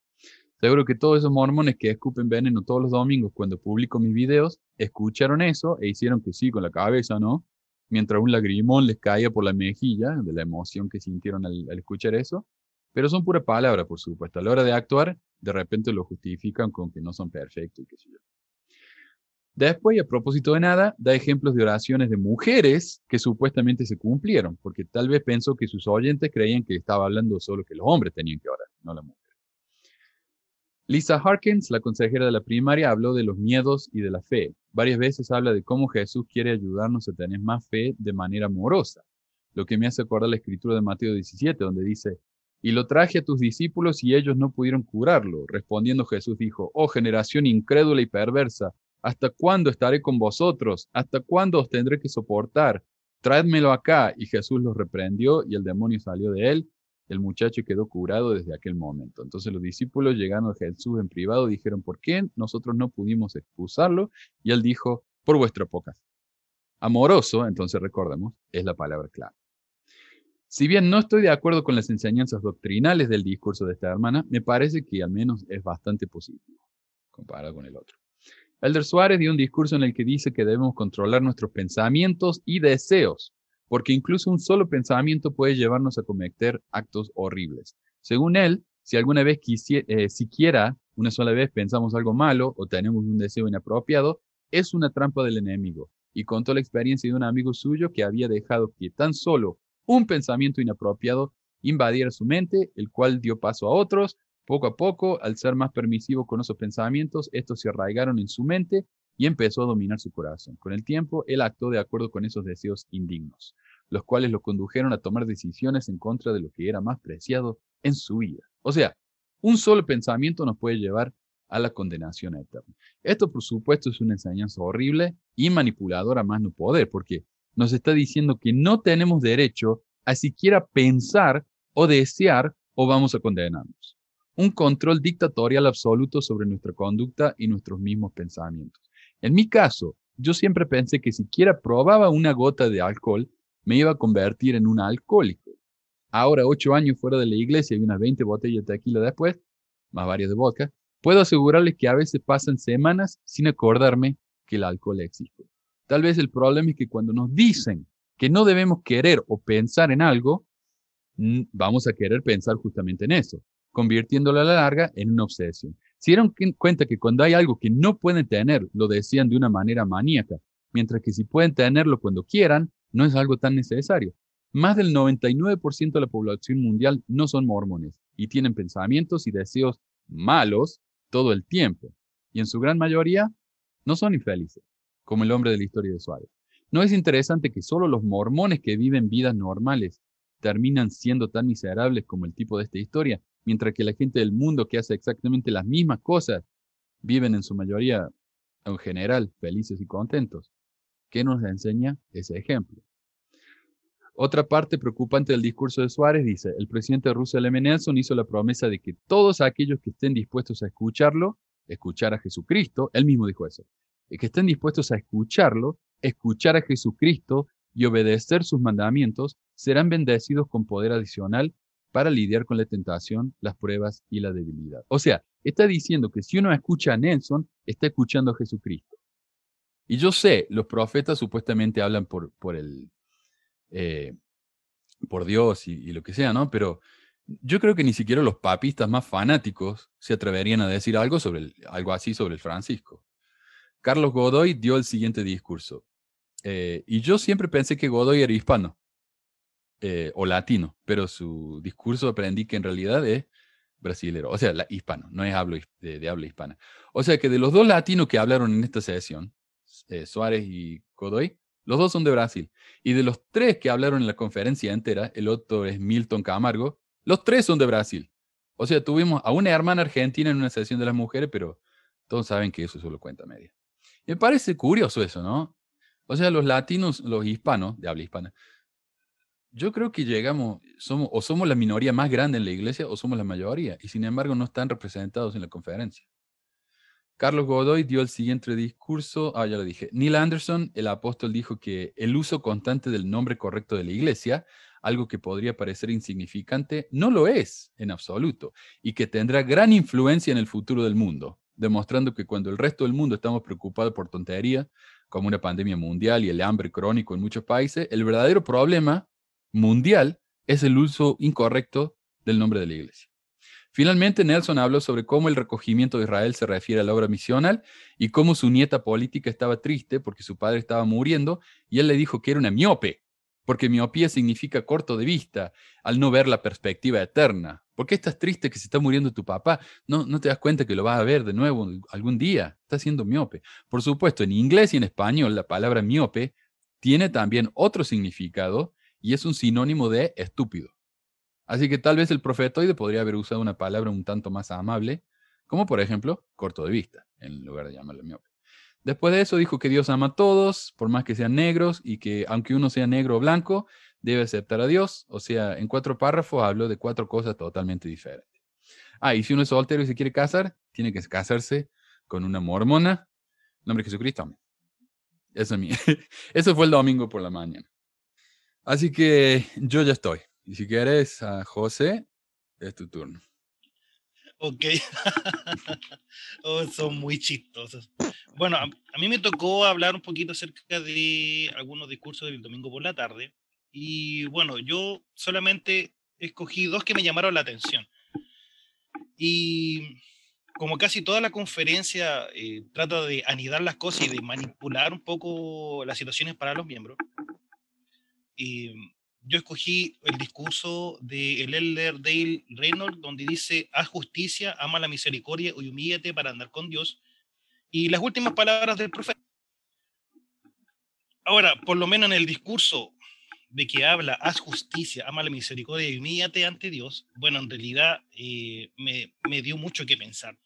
Seguro que todos esos mormones que escupen veneno todos los domingos cuando publico mis videos, escucharon eso e hicieron que sí con la cabeza, ¿no? Mientras un lagrimón les caía por la mejilla de la emoción que sintieron al, escuchar eso. Pero son pura palabra, por supuesto. A la hora de actuar, de repente lo justifican con que no son perfectos y qué sé yo. Después, a propósito de nada, da ejemplos de oraciones de mujeres que supuestamente se cumplieron, porque tal vez pensó que sus oyentes creían que estaba hablando solo que los hombres tenían que orar, no la mujer. Lisa Harkins, la consejera de la primaria, habló de los miedos y de la fe. Varias veces habla de cómo Jesús quiere ayudarnos a tener más fe de manera amorosa, lo que me hace acordar la escritura de Mateo 17, donde dice, y lo traje a tus discípulos y ellos no pudieron curarlo. Respondiendo Jesús dijo, oh generación incrédula y perversa, ¿Hasta cuándo estaré con vosotros? ¿Hasta cuándo os tendré que soportar? Traédmelo acá. Y Jesús los reprendió y el demonio salió de él. El muchacho quedó curado desde aquel momento. Entonces los discípulos, llegando a Jesús en privado, dijeron, ¿por qué nosotros no pudimos expulsarlo? Y él dijo, por vuestra poca. Amoroso, entonces recordemos, es la palabra clave. Si bien no estoy de acuerdo con las enseñanzas doctrinales del discurso de esta hermana, me parece que al menos es bastante positivo comparado con el otro. Elder Suárez dio un discurso en el que dice que debemos controlar nuestros pensamientos y deseos, porque incluso un solo pensamiento puede llevarnos a cometer actos horribles. Según él, si alguna vez quisiera, eh, siquiera una sola vez pensamos algo malo o tenemos un deseo inapropiado, es una trampa del enemigo. Y contó la experiencia de un amigo suyo que había dejado que tan solo un pensamiento inapropiado invadiera su mente, el cual dio paso a otros. Poco a poco, al ser más permisivo con esos pensamientos, estos se arraigaron en su mente y empezó a dominar su corazón. Con el tiempo, él actuó de acuerdo con esos deseos indignos, los cuales lo condujeron a tomar decisiones en contra de lo que era más preciado en su vida. O sea, un solo pensamiento nos puede llevar a la condenación eterna. Esto, por supuesto, es una enseñanza horrible y manipuladora más no poder, porque nos está diciendo que no tenemos derecho a siquiera pensar o desear o vamos a condenarnos. Un control dictatorial absoluto sobre nuestra conducta y nuestros mismos pensamientos. En mi caso, yo siempre pensé que siquiera probaba una gota de alcohol, me iba a convertir en un alcohólico. Ahora, ocho años fuera de la iglesia y unas 20 botellas de tequila después, más varias de vodka, puedo asegurarles que a veces pasan semanas sin acordarme que el alcohol existe. Tal vez el problema es que cuando nos dicen que no debemos querer o pensar en algo, vamos a querer pensar justamente en eso, convirtiéndolo a la larga en una obsesión. Se dieron cuenta que cuando hay algo que no pueden tener, lo decían de una manera maníaca, mientras que si pueden tenerlo cuando quieran, no es algo tan necesario. Más del 99% de la población mundial no son mormones y tienen pensamientos y deseos malos todo el tiempo. Y en su gran mayoría no son infelices, como el hombre de la historia de Suárez. ¿No es interesante que solo los mormones que viven vidas normales terminan siendo tan miserables como el tipo de esta historia, mientras que la gente del mundo que hace exactamente las mismas cosas viven en su mayoría, en general, felices y contentos? ¿Qué nos enseña ese ejemplo? Otra parte preocupante del discurso de Suárez dice, el presidente Russell M. Nelson hizo la promesa de que todos aquellos que estén dispuestos a escucharlo, escuchar a Jesucristo, él mismo dijo eso, que estén dispuestos a escucharlo, escuchar a Jesucristo y obedecer sus mandamientos, serán bendecidos con poder adicional para lidiar con la tentación, las pruebas y la debilidad. O sea, está diciendo que si uno escucha a Nelson, está escuchando a Jesucristo. Y yo sé, los profetas supuestamente hablan por, por el, eh, por Dios y, lo que sea, ¿no? Pero yo creo que ni siquiera los papistas más fanáticos se atreverían a decir algo, sobre algo así sobre el Francisco. Carlos Godoy dio el siguiente discurso. Eh, y yo siempre pensé que Godoy era hispano eh, o latino, pero su discurso aprendí que en realidad es brasilero, o sea, hispano, no es hablo, de, habla hispana. O sea que de los dos latinos que hablaron en esta sesión, Suárez y Godoy, los dos son de Brasil. Y de los tres que hablaron en la conferencia entera, el otro es Milton Camargo, los tres son de Brasil. O sea, tuvimos a una hermana argentina en una sesión de las mujeres, pero todos saben que eso solo cuenta media. me parece curioso eso, ¿no? O sea, los latinos, los hispanos, de habla hispana, yo creo que llegamos, somos, o somos la minoría más grande en la iglesia o somos la mayoría, y sin embargo no están representados en la conferencia. Carlos Godoy dio el siguiente discurso. Ah, ya lo dije. Neil Anderson, el apóstol, dijo que el uso constante del nombre correcto de la iglesia, algo que podría parecer insignificante, no lo es en absoluto y que tendrá gran influencia en el futuro del mundo, demostrando que cuando el resto del mundo estamos preocupados por tonterías, como una pandemia mundial y el hambre crónico en muchos países, el verdadero problema mundial es el uso incorrecto del nombre de la iglesia. Finalmente, Nelson habló sobre cómo el recogimiento de Israel se refiere a la obra misional y cómo su nieta política estaba triste porque su padre estaba muriendo y él le dijo que era una miope, porque miopía significa corto de vista, al no ver la perspectiva eterna. ¿Por qué estás triste que se está muriendo tu papá? No, no te das cuenta que lo vas a ver de nuevo algún día. Estás siendo miope. Por supuesto, en inglés y en español la palabra miope tiene también otro significado y es un sinónimo de estúpido. Así que tal vez el profetoide podría haber usado una palabra un tanto más amable, como por ejemplo corto de vista, en lugar de llamarlo miope. Después de eso dijo que Dios ama a todos, por más que sean negros, y que aunque uno sea negro o blanco, debe aceptar a Dios. O sea, en cuatro párrafos habló de cuatro cosas totalmente diferentes. Ah, y si uno es soltero y se quiere casar, tiene que casarse con una mormona. Nombre de Jesucristo. Eso, eso fue el domingo por la mañana. Así que yo ya estoy. Y si quieres, a José, es tu turno. Ok. oh, son muy chistosos. Bueno, a, mí me tocó hablar un poquito acerca de algunos discursos del domingo por la tarde. Y bueno, yo solamente escogí dos que me llamaron la atención. Y como casi toda la conferencia eh, trata de anidar las cosas y de manipular un poco las situaciones para los miembros, y yo escogí el discurso de el elder Dale Reynolds, donde dice, haz justicia, ama la misericordia y humíllate para andar con Dios. Y las últimas palabras del profeta. Ahora, por lo menos en el discurso de que habla, haz justicia, ama la misericordia y humíllate ante Dios, bueno, en realidad eh, me, me, dio mucho que pensar.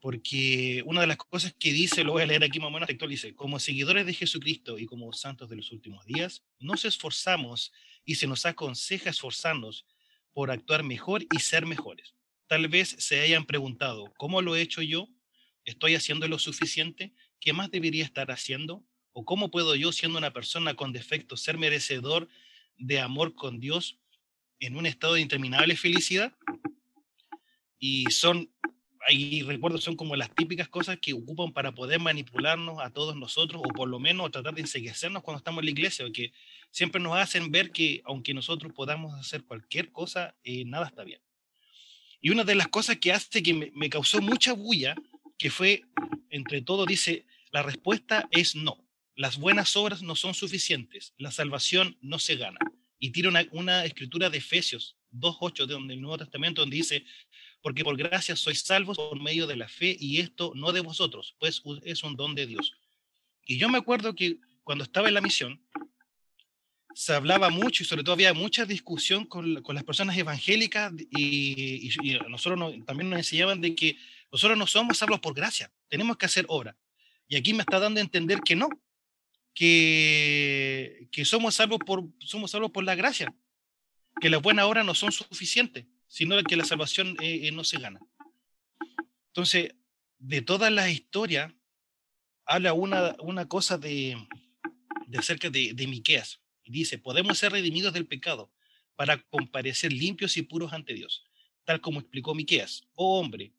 Porque una de las cosas que dice, lo voy a leer aquí más o menos textual, dice, como seguidores de Jesucristo y como santos de los últimos días, nos esforzamos y se nos aconseja esforzarnos por actuar mejor y ser mejores. Tal vez se hayan preguntado, ¿cómo lo he hecho yo? ¿Estoy haciendo lo suficiente? ¿Qué más debería estar haciendo? ¿O cómo puedo yo, siendo una persona con defectos, ser merecedor de amor con Dios en un estado de interminable felicidad? Y son, ahí recuerdo, son como las típicas cosas que ocupan para poder manipularnos a todos nosotros, o por lo menos tratar de enseguecernos cuando estamos en la iglesia, que siempre nos hacen ver que aunque nosotros podamos hacer cualquier cosa, eh, nada está bien. Y una de las cosas que hace que me, causó mucha bulla, que fue, entre todo, dice, la respuesta es no las buenas obras no son suficientes, la salvación no se gana. Y tira una, escritura de Efesios 2.8 de donde el Nuevo Testamento donde dice, porque por gracia sois salvos por medio de la fe y esto no de vosotros, pues es un don de Dios. Y yo me acuerdo que cuando estaba en la misión, se hablaba mucho y sobre todo había mucha discusión con, las personas evangélicas y, nosotros también nos enseñaban de que nosotros no somos salvos por gracia, tenemos que hacer obra. Y aquí me está dando a entender que no, que, que somos, salvos por, somos salvos por la gracia, que las buenas obras no son suficientes, sino que la salvación eh, eh, no se gana. Entonces, de todas las historias, habla una, una cosa de, de acerca de, de Miqueas. Dice, podemos ser redimidos del pecado para comparecer limpios y puros ante Dios, tal como explicó Miqueas. Oh hombre,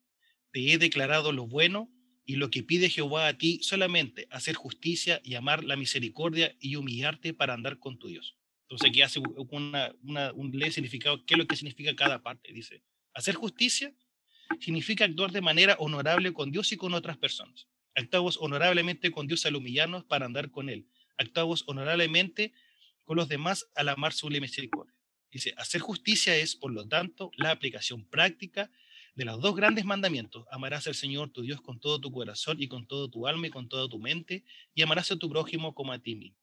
te he declarado lo bueno y lo que pide Jehová a ti solamente hacer justicia y amar la misericordia y humillarte para andar con tu Dios. Entonces aquí hace una, un ley significado, ¿qué es lo que significa cada parte? Dice, hacer justicia significa actuar de manera honorable con Dios y con otras personas. Actuamos honorablemente con Dios al humillarnos para andar con Él. Actuamos honorablemente con los demás al amar su misericordia. Dice, hacer justicia es, por lo tanto, la aplicación práctica de los dos grandes mandamientos, amarás al Señor tu Dios con todo tu corazón y con todo tu alma y con toda tu mente, y amarás a tu prójimo como a ti mismo.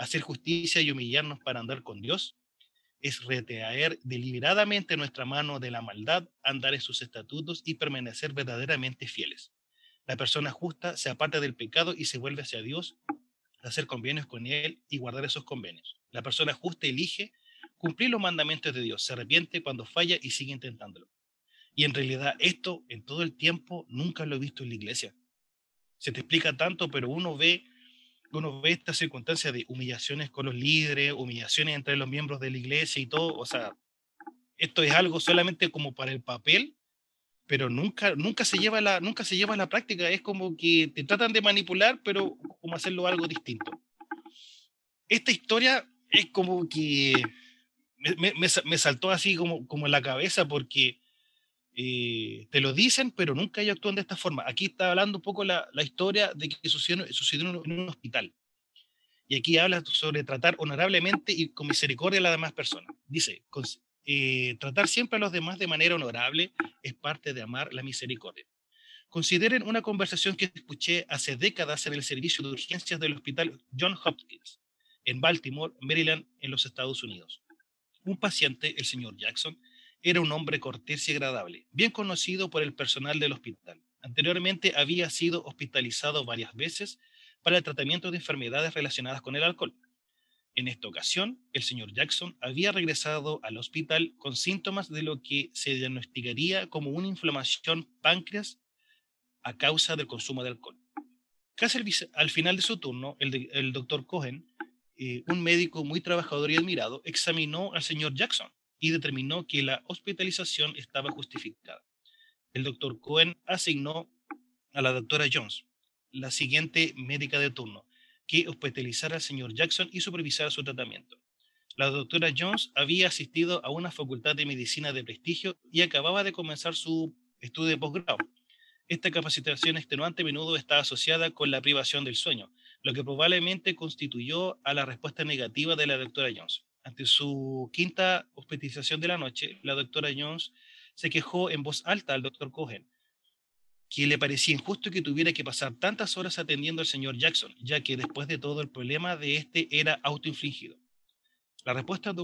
Hacer justicia y humillarnos para andar con Dios es retraer deliberadamente nuestra mano de la maldad, andar en sus estatutos y permanecer verdaderamente fieles. La persona justa se aparta del pecado y se vuelve hacia Dios, hacer convenios con Él y guardar esos convenios. La persona justa elige cumplir los mandamientos de Dios, se arrepiente cuando falla y sigue intentándolo. Y en realidad esto en todo el tiempo nunca lo he visto en la iglesia. Se te explica tanto, pero uno ve, uno ve esta circunstancia de humillaciones con los líderes, humillaciones entre los miembros de la iglesia y todo. O sea, esto es algo solamente como para el papel, pero nunca, nunca, se lleva la, nunca se lleva a la práctica. Es como que te tratan de manipular, pero como hacerlo algo distinto. Esta historia es como que me, me, me saltó así como, como en la cabeza porque eh, te lo dicen, pero nunca ellos actúan de esta forma. Aquí está hablando un poco la, la historia de que sucedió, sucedió, en un hospital. Y aquí habla sobre tratar honorablemente y con misericordia a las demás personas. Dice, eh, tratar siempre a los demás de manera honorable es parte de amar la misericordia. Consideren una conversación que escuché hace décadas en el servicio de urgencias del hospital John Hopkins, en Baltimore, Maryland, en los Estados Unidos. Un paciente, el señor Jackson, era un hombre cortés y agradable, bien conocido por el personal del hospital. Anteriormente había sido hospitalizado varias veces para el tratamiento de enfermedades relacionadas con el alcohol. En esta ocasión, el señor Jackson había regresado al hospital con síntomas de lo que se diagnosticaría como una inflamación páncreas a causa del consumo de alcohol. Al, final de su turno, el, doctor Cohen, eh, un médico muy trabajador y admirado, examinó al señor Jackson y determinó que la hospitalización estaba justificada. El doctor Cohen asignó a la doctora Jones, la siguiente médica de turno, que hospitalizara al señor Jackson y supervisara su tratamiento. La doctora Jones había asistido a una facultad de medicina de prestigio y acababa de comenzar su estudio de posgrado. Esta capacitación extenuante a menudo está asociada con la privación del sueño, lo que probablemente constituyó a la respuesta negativa de la doctora Jones. Ante su quinta hospitalización de la noche, la doctora Jones se quejó en voz alta al doctor Cohen, que le parecía injusto que tuviera que pasar tantas horas atendiendo al señor Jackson, ya que después de todo el problema de este era autoinfligido. La respuesta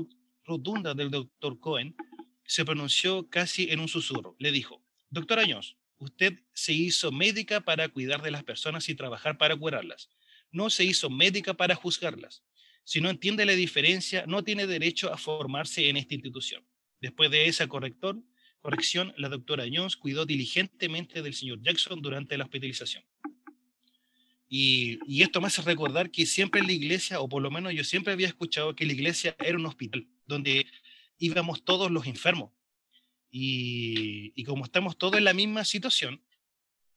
rotunda del doctor Cohen se pronunció casi en un susurro. Le dijo, doctora Jones, usted se hizo médica para cuidar de las personas y trabajar para curarlas. No se hizo médica para juzgarlas. Si no entiende la diferencia, no tiene derecho a formarse en esta institución. Después de esa corrector, corrección, la doctora Jones cuidó diligentemente del señor Jackson durante la hospitalización. Y, esto me hace recordar que siempre en la iglesia, o por lo menos yo siempre había escuchado que la iglesia era un hospital donde íbamos todos los enfermos. Y, y como estamos todos en la misma situación,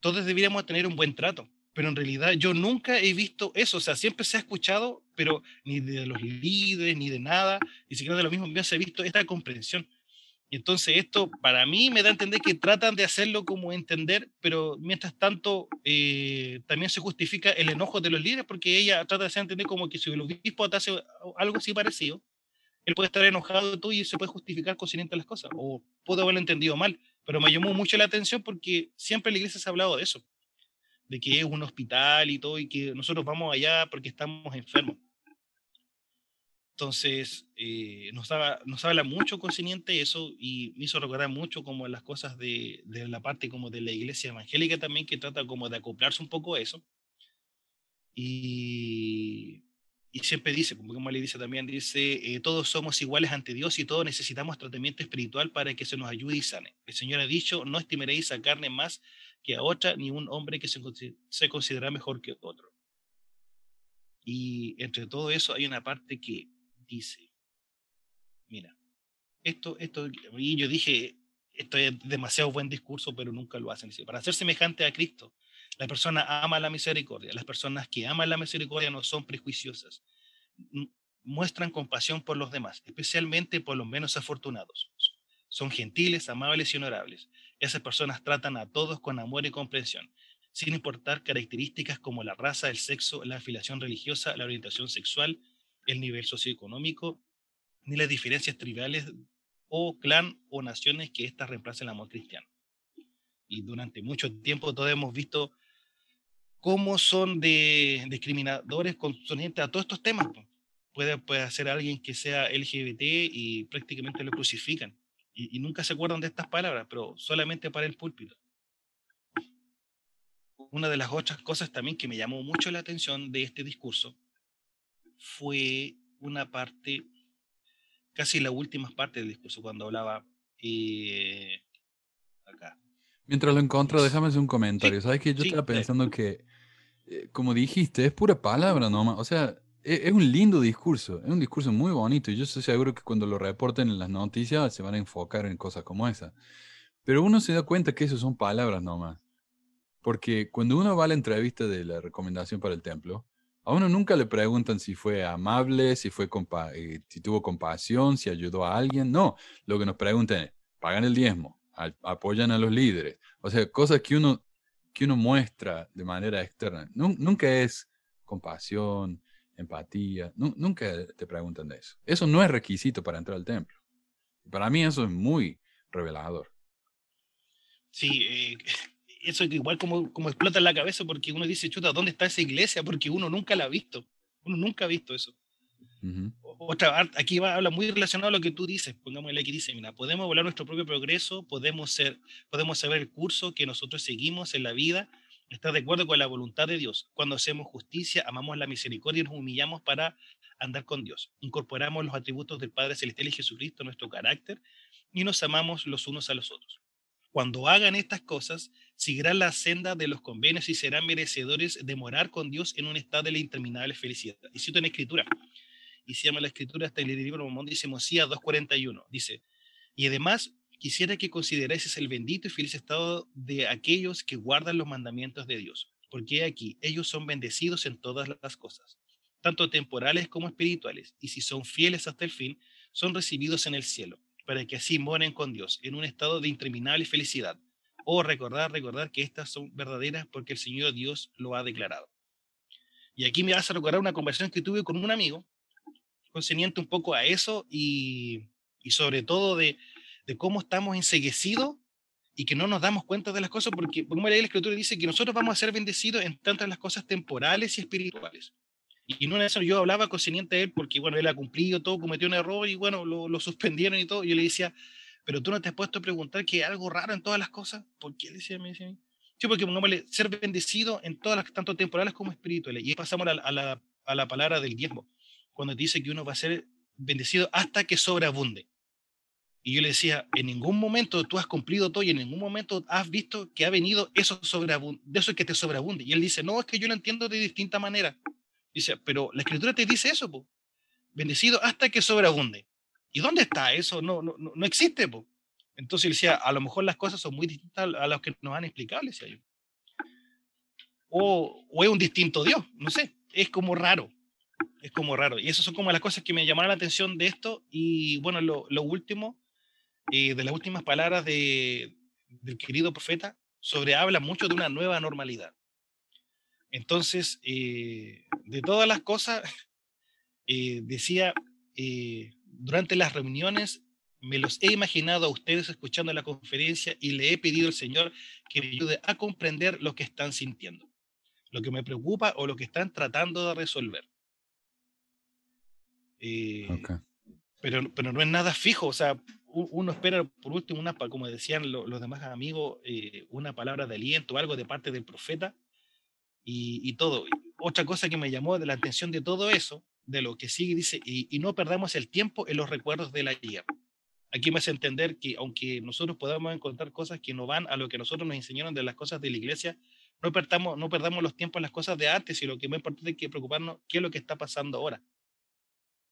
todos deberíamos tener un buen trato pero en realidad yo nunca he visto eso, o sea, siempre se ha escuchado, pero ni de los líderes, ni de nada, ni siquiera de los mismos míos se ha visto esta comprensión. Y entonces esto para mí me da a entender que tratan de hacerlo como entender, pero mientras tanto eh, también se justifica el enojo de los líderes porque ella trata de hacer entender como que si el obispo te hace algo así parecido, él puede estar enojado de tú y se puede justificar consciente las cosas, o puedo haberlo entendido mal, pero me llamó mucho la atención porque siempre en la iglesia se ha hablado de eso de que es un hospital y todo, y que nosotros vamos allá porque estamos enfermos. Entonces, eh, nos, nos habla mucho consciente eso y me hizo recordar mucho como las cosas de, de, la parte como de la iglesia evangélica también, que trata como de acoplarse un poco a eso. Y, y siempre dice, como le dice también, dice, eh, todos somos iguales ante Dios y todos necesitamos tratamiento espiritual para que se nos ayude y sane. El Señor ha dicho, no estimaréis a carne más que a otra, ni un hombre que se, se considera mejor que otro. Y entre todo eso hay una parte que dice, mira, esto, esto, y yo dije, esto es demasiado buen discurso, pero nunca lo hacen. Para ser semejante a Cristo, la persona ama la misericordia. Las personas que aman la misericordia no son prejuiciosas. Muestran compasión por los demás, especialmente por los menos afortunados. Son gentiles, amables y honorables. Esas personas tratan a todos con amor y comprensión, sin importar características como la raza, el sexo, la afiliación religiosa, la orientación sexual, el nivel socioeconómico, ni las diferencias tribales o clan o naciones que éstas reemplacen el amor cristiano. Y durante mucho tiempo todos hemos visto cómo son de discriminadores consonantes a todos estos temas. Puede, puede ser alguien que sea LGBT y prácticamente lo crucifican y, nunca se acuerdan de estas palabras, pero solamente para el púlpito. Una de las otras cosas también que me llamó mucho la atención de este discurso fue una parte, casi la última parte del discurso, cuando hablaba eh, acá. Mientras lo encuentro, déjame hacer un comentario. Sabes que yo estaba pensando que, eh, como dijiste, es pura palabra nomás. O sea, es un lindo discurso, es un discurso muy bonito y yo estoy seguro que cuando lo reporten en las noticias se van a enfocar en cosas como esa. Pero uno se da cuenta que eso son palabras nomás. Porque cuando uno va a la entrevista de la recomendación para el templo, a uno nunca le preguntan si fue amable, si, fue eh, si tuvo compasión, si ayudó a alguien. No, lo que nos preguntan es, pagan el diezmo, apoyan a los líderes. O sea, cosas que uno, que uno muestra de manera externa. Nunca es compasión, empatía. nunca te preguntan de eso. Eso no es requisito para entrar al templo. Para mí eso es muy revelador. Sí, eh, eso igual como, como explota en la cabeza porque uno dice, chuta, ¿dónde está esa iglesia? Porque uno nunca la ha visto. Uno nunca ha visto eso. Otra, aquí va, habla muy relacionado a lo que tú dices. Pongámosle aquí, dice, mira, podemos volar nuestro propio progreso, podemos, ser, podemos saber el curso que nosotros seguimos en la vida, está de acuerdo con la voluntad de Dios. Cuando hacemos justicia, amamos la misericordia y nos humillamos para andar con Dios. Incorporamos los atributos del Padre Celestial y Jesucristo nuestro carácter y nos amamos los unos a los otros. Cuando hagan estas cosas, seguirán la senda de los convenios y serán merecedores de morar con Dios en un estado de la interminable felicidad. Y cito en Escritura, y se llama la Escritura hasta el libro de Momón, dice Mosías 2.41, dice, y además quisiera que consideráis el bendito y feliz estado de aquellos que guardan los mandamientos de Dios, porque aquí ellos son bendecidos en todas las cosas, tanto temporales como espirituales, y si son fieles hasta el fin, son recibidos en el cielo, para que así moren con Dios en un estado de interminable felicidad. O recordar, recordar que estas son verdaderas porque el Señor Dios lo ha declarado. Y aquí me vas a recordar una conversación que tuve con un amigo concerniente un poco a eso y, y sobre todo de, de cómo estamos enseguecidos y que no nos damos cuenta de las cosas, porque como la escritura dice que nosotros vamos a ser bendecidos en tantas las cosas temporales y espirituales. Y no eso yo hablaba concerniente a él, porque bueno, él ha cumplido todo, cometió un error y bueno, lo, lo suspendieron y todo. Y yo le decía, pero tú no te has puesto a preguntar que hay algo raro en todas las cosas. ¿Por qué? Decía, me decía, sí, porque pongámosle ser bendecido en todas las, tanto temporales como espirituales. Y pasamos a la, a la, a la palabra del diezmo, cuando dice que uno va a ser bendecido hasta que sobreabunde. Y yo le decía, en ningún momento tú has cumplido todo y en ningún momento has visto que ha venido eso de eso que te sobreabunde. Y él dice, no, es que yo lo entiendo de distinta manera. Dice, pero la escritura te dice eso, po. bendecido hasta que sobreabunde. ¿Y dónde está eso? No, no, no existe. Po. Entonces él decía, a lo mejor las cosas son muy distintas a las que nos han explicado, decía yo. O, o es un distinto Dios, no sé, es como raro. Es como raro. Y esas son como las cosas que me llamaron la atención de esto. Y bueno, lo, lo último, eh, de las últimas palabras de, del querido profeta, sobre habla mucho de una nueva normalidad. Entonces, eh, de todas las cosas, eh, decía, durante las reuniones me los he imaginado a ustedes escuchando la conferencia y le he pedido al Señor que me ayude a comprender lo que están sintiendo, lo que me preocupa o lo que están tratando de resolver. pero, pero no es nada fijo, o sea, uno espera, por último, una, como decían los demás amigos, eh, una palabra de aliento, algo de parte del profeta y, todo. Otra cosa que me llamó de la atención de todo eso, de lo que sigue, dice, y, no perdamos el tiempo en los recuerdos del ayer. Aquí me hace entender que aunque nosotros podamos encontrar cosas que no van a lo que nosotros nos enseñaron de las cosas de la iglesia, no perdamos, no perdamos los tiempos en las cosas de antes y lo que más importante es que preocuparnos qué es lo que está pasando ahora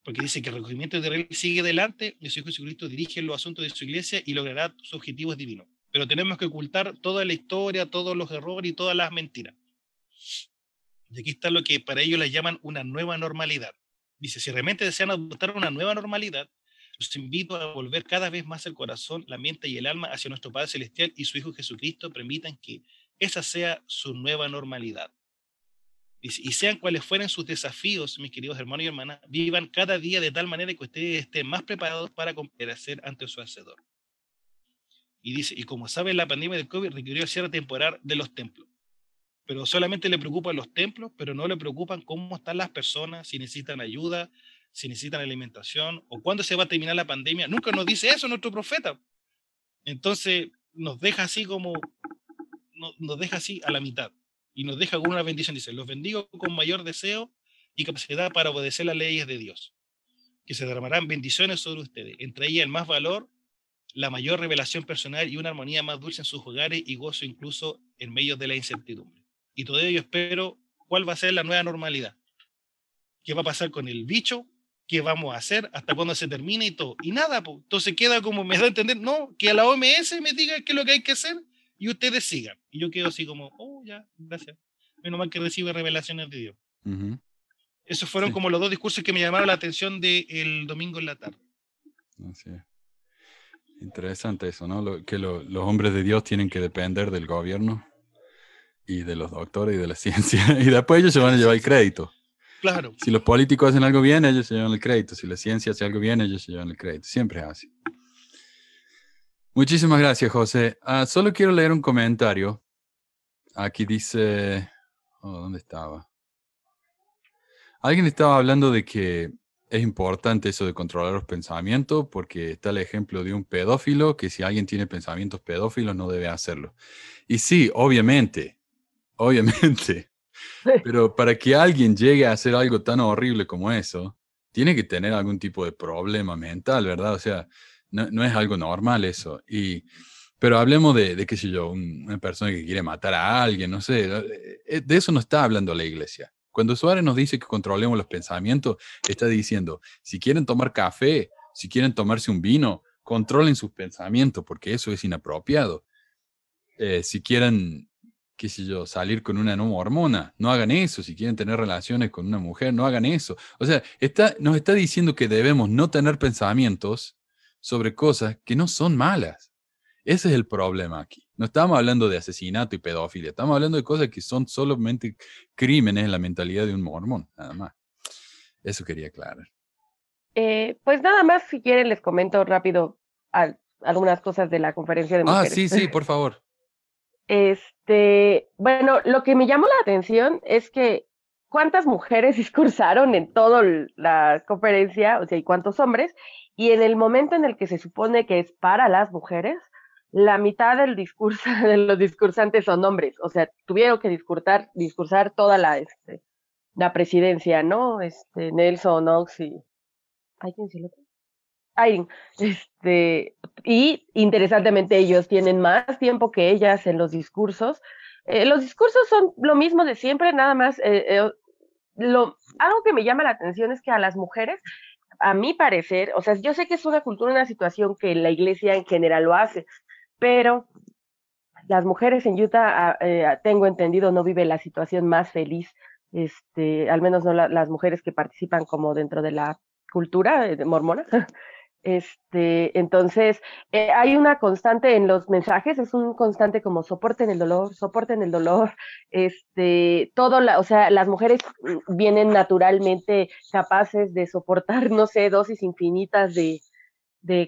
porque dice que el recogimiento de Israel sigue adelante y su Hijo Jesucristo dirige los asuntos de su iglesia y logrará sus objetivos divinos. Pero tenemos que ocultar toda la historia, todos los errores y todas las mentiras. Y aquí está lo que para ellos les llaman una nueva normalidad. Dice, si realmente desean adoptar una nueva normalidad, los invito a volver cada vez más el corazón, la mente y el alma hacia nuestro Padre Celestial y su Hijo Jesucristo. Permitan que esa sea su nueva normalidad y, sean cuales fueren sus desafíos, mis queridos hermanos y hermanas, vivan cada día de tal manera que ustedes estén más preparados para comparecer ante su Hacedor. Y dice, y como saben, la pandemia del COVID requirió el cierre temporal de los templos. Pero solamente le preocupan los templos, pero no le preocupan cómo están las personas, si necesitan ayuda, si necesitan alimentación, o cuándo se va a terminar la pandemia. Nunca nos dice eso nuestro profeta. Entonces, nos deja así como, nos deja así a la mitad y nos deja con una bendición. Dice, los bendigo con mayor deseo y capacidad para obedecer las leyes de Dios, que se derramarán bendiciones sobre ustedes, entre ellas el más valor, la mayor revelación personal y una armonía más dulce en sus hogares y gozo incluso en medio de la incertidumbre. Y todo ello espero cuál va a ser la nueva normalidad. ¿Qué va a pasar con el bicho? ¿Qué vamos a hacer? ¿Hasta cuándo se termina y todo? Y nada, pues, entonces queda como me da a entender, no, que a la OMS me diga qué es lo que hay que hacer y ustedes sigan. Y yo quedo así como, oh, ya, gracias. Menos mal que recibe revelaciones de Dios. Esos fueron como los dos discursos que me llamaron la atención del domingo en la tarde. Así es. Interesante eso, ¿no? que los hombres de Dios tienen que depender del gobierno y de los doctores y de la ciencia. Y después ellos se van a llevar el crédito. Claro. Si los políticos hacen algo bien, ellos se llevan el crédito. Si la ciencia hace algo bien, ellos se llevan el crédito. Siempre es así. Muchísimas gracias, José. Ah, solo quiero leer un comentario. Aquí dice, oh, ¿dónde estaba? Alguien estaba hablando de que es importante eso de controlar los pensamientos porque está el ejemplo de un pedófilo que si alguien tiene pensamientos pedófilos no debe hacerlo. Y sí, obviamente, obviamente. Pero para que alguien llegue a hacer algo tan horrible como eso, tiene que tener algún tipo de problema mental, ¿verdad? O sea, no, es algo normal eso. Y, pero hablemos de, de, qué sé yo, una persona que quiere matar a alguien, no sé. Eh, eh, de eso no está hablando la iglesia. Cuando Suárez nos dice que controlemos los pensamientos, está diciendo, si quieren tomar café, si quieren tomarse un vino, controlen sus pensamientos, porque eso es inapropiado. Eh, si quieren, qué sé yo, salir con una nueva hormona, no hagan eso. Si quieren tener relaciones con una mujer, no hagan eso. O sea, está, nos está diciendo que debemos no tener pensamientos sobre cosas que no son malas. Ese es el problema aquí. No estamos hablando de asesinato y pedofilia, estamos hablando de cosas que son solamente crímenes en la mentalidad de un mormón, nada más. Eso quería aclarar. Eh, pues nada más, si quieren, les comento rápido al- algunas cosas de la conferencia de Ah, mujeres. sí, sí, por favor. Este, bueno, lo que me llamó la atención es que cuántas mujeres discursaron en toda la conferencia, o sea, y cuántos hombres, y en el momento en el que se supone que es para las mujeres, la mitad del discurso de los discursantes son hombres, o sea, tuvieron que discursar, discursar toda la, este, la presidencia, ¿no? Este, Nelson, Ox y, ¿ay, quién es el otro? Irene, este, y interesantemente ellos tienen más tiempo que ellas en los discursos. Eh, los discursos son lo mismo de siempre, nada más. eh, eh, lo, algo que me llama la atención es que a las mujeres, a mi parecer, o sea, yo sé que es una cultura, una situación que la iglesia en general lo hace, pero las mujeres en Utah, ah, eh, tengo entendido, no vive la situación más feliz, este, al menos no la- las mujeres que participan como dentro de la cultura eh, mormona. Este, entonces, eh, hay una constante en los mensajes, es un constante como soporten el dolor, soporten el dolor, este, todo la, o sea, las mujeres mm, vienen naturalmente capaces de soportar, no sé, dosis infinitas de,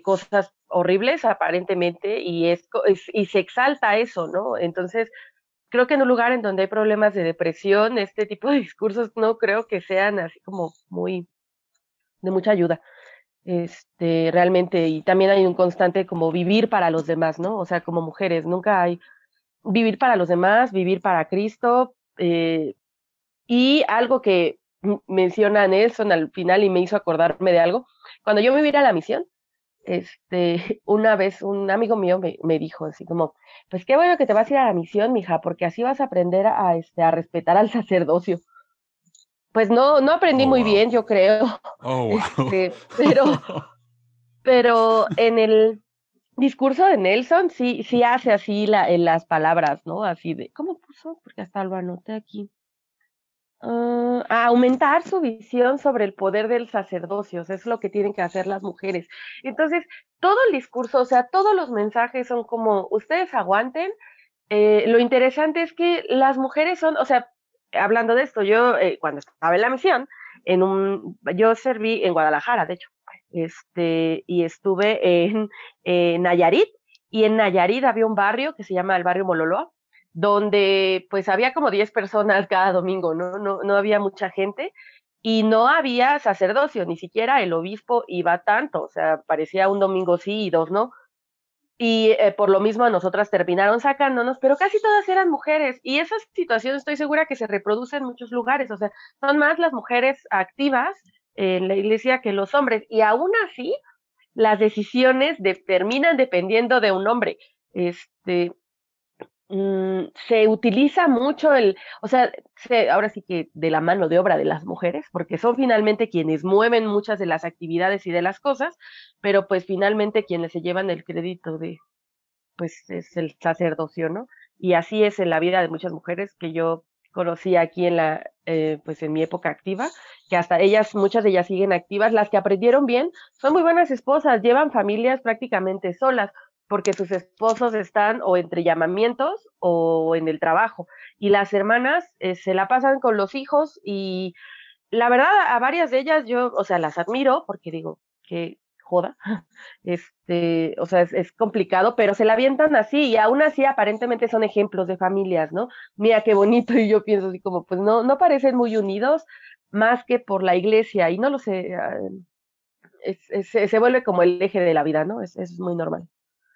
cosas horribles aparentemente y es, es- y se exalta eso, ¿no? Entonces, creo que en un lugar en donde hay problemas de depresión, este tipo de discursos no creo que sean así como muy de mucha ayuda este, realmente, y también hay un constante como vivir para los demás, ¿no? O sea, como mujeres, nunca hay vivir para los demás, vivir para Cristo, eh, y algo que menciona Nelson al final y me hizo acordarme de algo, cuando yo me iba a la misión, este, una vez un amigo mío me, me dijo así como, pues qué bueno que te vas a ir a la misión, mija, porque así vas a aprender a, este, a respetar al sacerdocio. Pues no, no aprendí Oh, muy wow. bien, yo creo. Oh, wow. Este, pero, pero en el discurso de Nelson sí, sí hace así la, en las palabras, ¿no? Así de, ¿cómo puso? Porque hasta lo anoté aquí. Ah, a aumentar su visión sobre el poder del sacerdocio, o sea, es lo que tienen que hacer las mujeres. Entonces, todo el discurso, o sea, todos los mensajes son como, ustedes aguanten. Eh, lo interesante es que las mujeres son, o sea, hablando de esto, yo eh, cuando estaba en la misión, en un, yo serví en Guadalajara, de hecho, este, y estuve en, en Nayarit, y en Nayarit había un barrio que se llama el barrio Mololoa, donde pues había como 10 personas cada domingo, ¿no? No, no había mucha gente, y no había sacerdocio, ni siquiera el obispo iba tanto, o sea, parecía un domingo sí y dos no, y eh, por lo mismo a nosotras terminaron sacándonos, pero casi todas eran mujeres y esa situación estoy segura que se reproduce en muchos lugares, o sea, son más las mujeres activas en la iglesia que los hombres y aún así las decisiones de, terminan dependiendo de un hombre. Este, mm, se utiliza mucho el, o sea, se, ahora sí que de la mano de obra de las mujeres, porque son finalmente quienes mueven muchas de las actividades y de las cosas, pero pues finalmente quienes se llevan el crédito de, pues es el sacerdocio, ¿no? Y así es en la vida de muchas mujeres que yo conocí aquí en la, eh, pues en mi época activa, que hasta ellas, muchas de ellas siguen activas, las que aprendieron bien, son muy buenas esposas, llevan familias prácticamente solas, porque sus esposos están o entre llamamientos o en el trabajo, y las hermanas eh, se la pasan con los hijos y la verdad a varias de ellas yo, o sea, las admiro porque digo que joda, este, o sea, es, complicado, pero se la avientan así y aún así aparentemente son ejemplos de familias, ¿no? Mira qué bonito y yo pienso así como, pues no, no parecen muy unidos más que por la iglesia y no lo sé, es, es, se vuelve como el eje de la vida, ¿no? Es, es muy normal.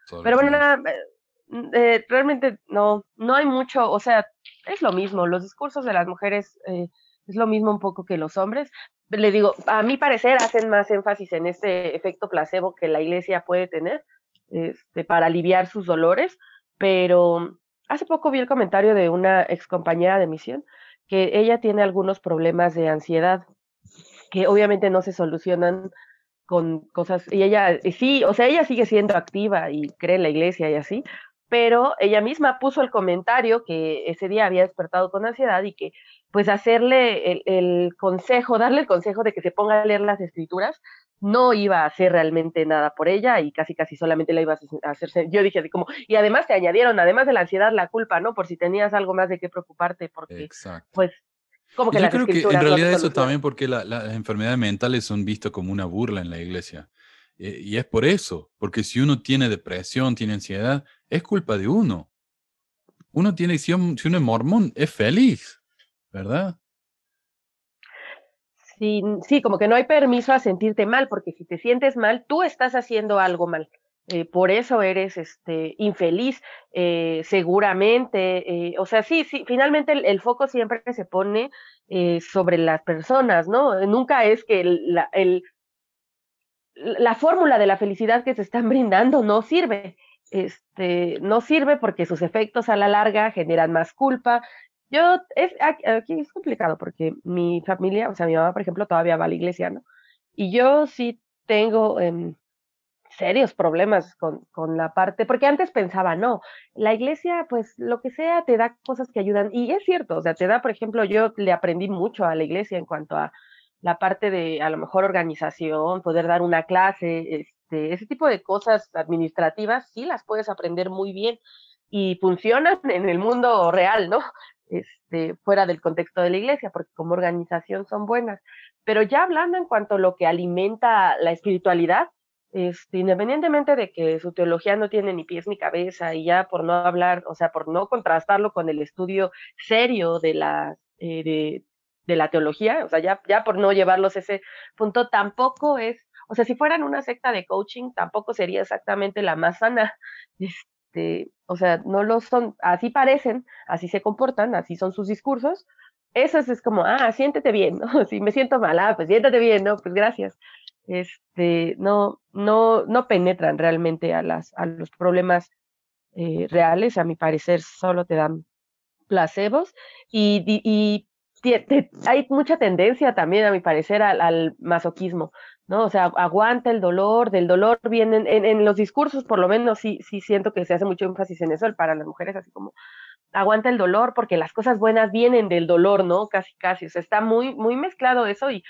Sobre pero bueno, nada, eh, realmente no, no hay mucho, o sea, es lo mismo, los discursos de las mujeres eh, es lo mismo un poco que los hombres. Le digo, a mi parecer hacen más énfasis en este efecto placebo que la iglesia puede tener este, para aliviar sus dolores, pero hace poco vi el comentario de una ex compañera de misión que ella tiene algunos problemas de ansiedad que obviamente no se solucionan con cosas, y ella sí, o sea, ella sigue siendo activa y cree en la iglesia y así, pero ella misma puso el comentario que ese día había despertado con ansiedad y que pues hacerle el, el, consejo, darle el consejo de que se ponga a leer las escrituras, no iba a hacer realmente nada por ella y casi casi solamente la iba a hacerse. Yo dije así como, y además te añadieron, además de la ansiedad, la culpa, ¿no? Por si tenías algo más de qué preocuparte, porque Exacto. pues como que Yo creo que en realidad eso también porque la- la- las enfermedades mentales son vistas como una burla en la iglesia. Eh, y es por eso, porque si uno tiene depresión, tiene ansiedad, es culpa de uno. Uno tiene, si un- si uno es mormón, es feliz, ¿verdad? Sí, sí, como que no hay permiso a sentirte mal, porque si te sientes mal, tú estás haciendo algo mal. Eh, por eso eres este, infeliz, eh, seguramente. eh, o sea, sí, sí, finalmente el, foco siempre se pone sobre las personas, ¿no? Nunca es que la, el, la fórmula de la felicidad que se están brindando no sirve. Este, no sirve porque sus efectos a la larga generan más culpa. Yo, es, aquí aquí es complicado porque mi familia, o sea, mi mamá, por ejemplo, todavía va a la iglesia, ¿no? Y yo sí tengo em, serios problemas con, con la parte, porque antes pensaba, no, la iglesia, pues lo que sea, te da cosas que ayudan. Y es cierto, o sea, te da, por ejemplo, yo le aprendí mucho a la iglesia en cuanto a la parte de, a lo mejor, organización, poder dar una clase, este, ese tipo de cosas administrativas, sí las puedes aprender muy bien y funcionan en el mundo real, ¿no? Este, fuera del contexto de la iglesia, porque como organización son buenas. Pero ya hablando en cuanto a lo que alimenta la espiritualidad, este, independientemente de que su teología no tiene ni pies ni cabeza, y ya por no hablar, o sea, por no contrastarlo con el estudio serio de la, eh, de, la teología, o sea, ya, ya por no llevarlos a ese punto, tampoco es, o sea, si fueran una secta de coaching, tampoco sería exactamente la más sana. Este, o sea, no lo son, así parecen, así se comportan, así son sus discursos. Eso es, es como, ah, siéntete bien, ¿no? Si me siento mal, ah, pues siéntate bien, ¿no? Pues gracias. Este, no, no, no penetran realmente a las, a los problemas eh, reales, a mi parecer, solo te dan placebos y, y, y hay mucha tendencia también, a mi parecer, al, al masoquismo, ¿no? O sea, aguanta el dolor, del dolor vienen, en, en los discursos por lo menos sí, sí siento que se hace mucho énfasis en eso, para las mujeres así como aguanta el dolor porque las cosas buenas vienen del dolor, ¿no? Casi, casi, o sea, está muy, muy mezclado eso y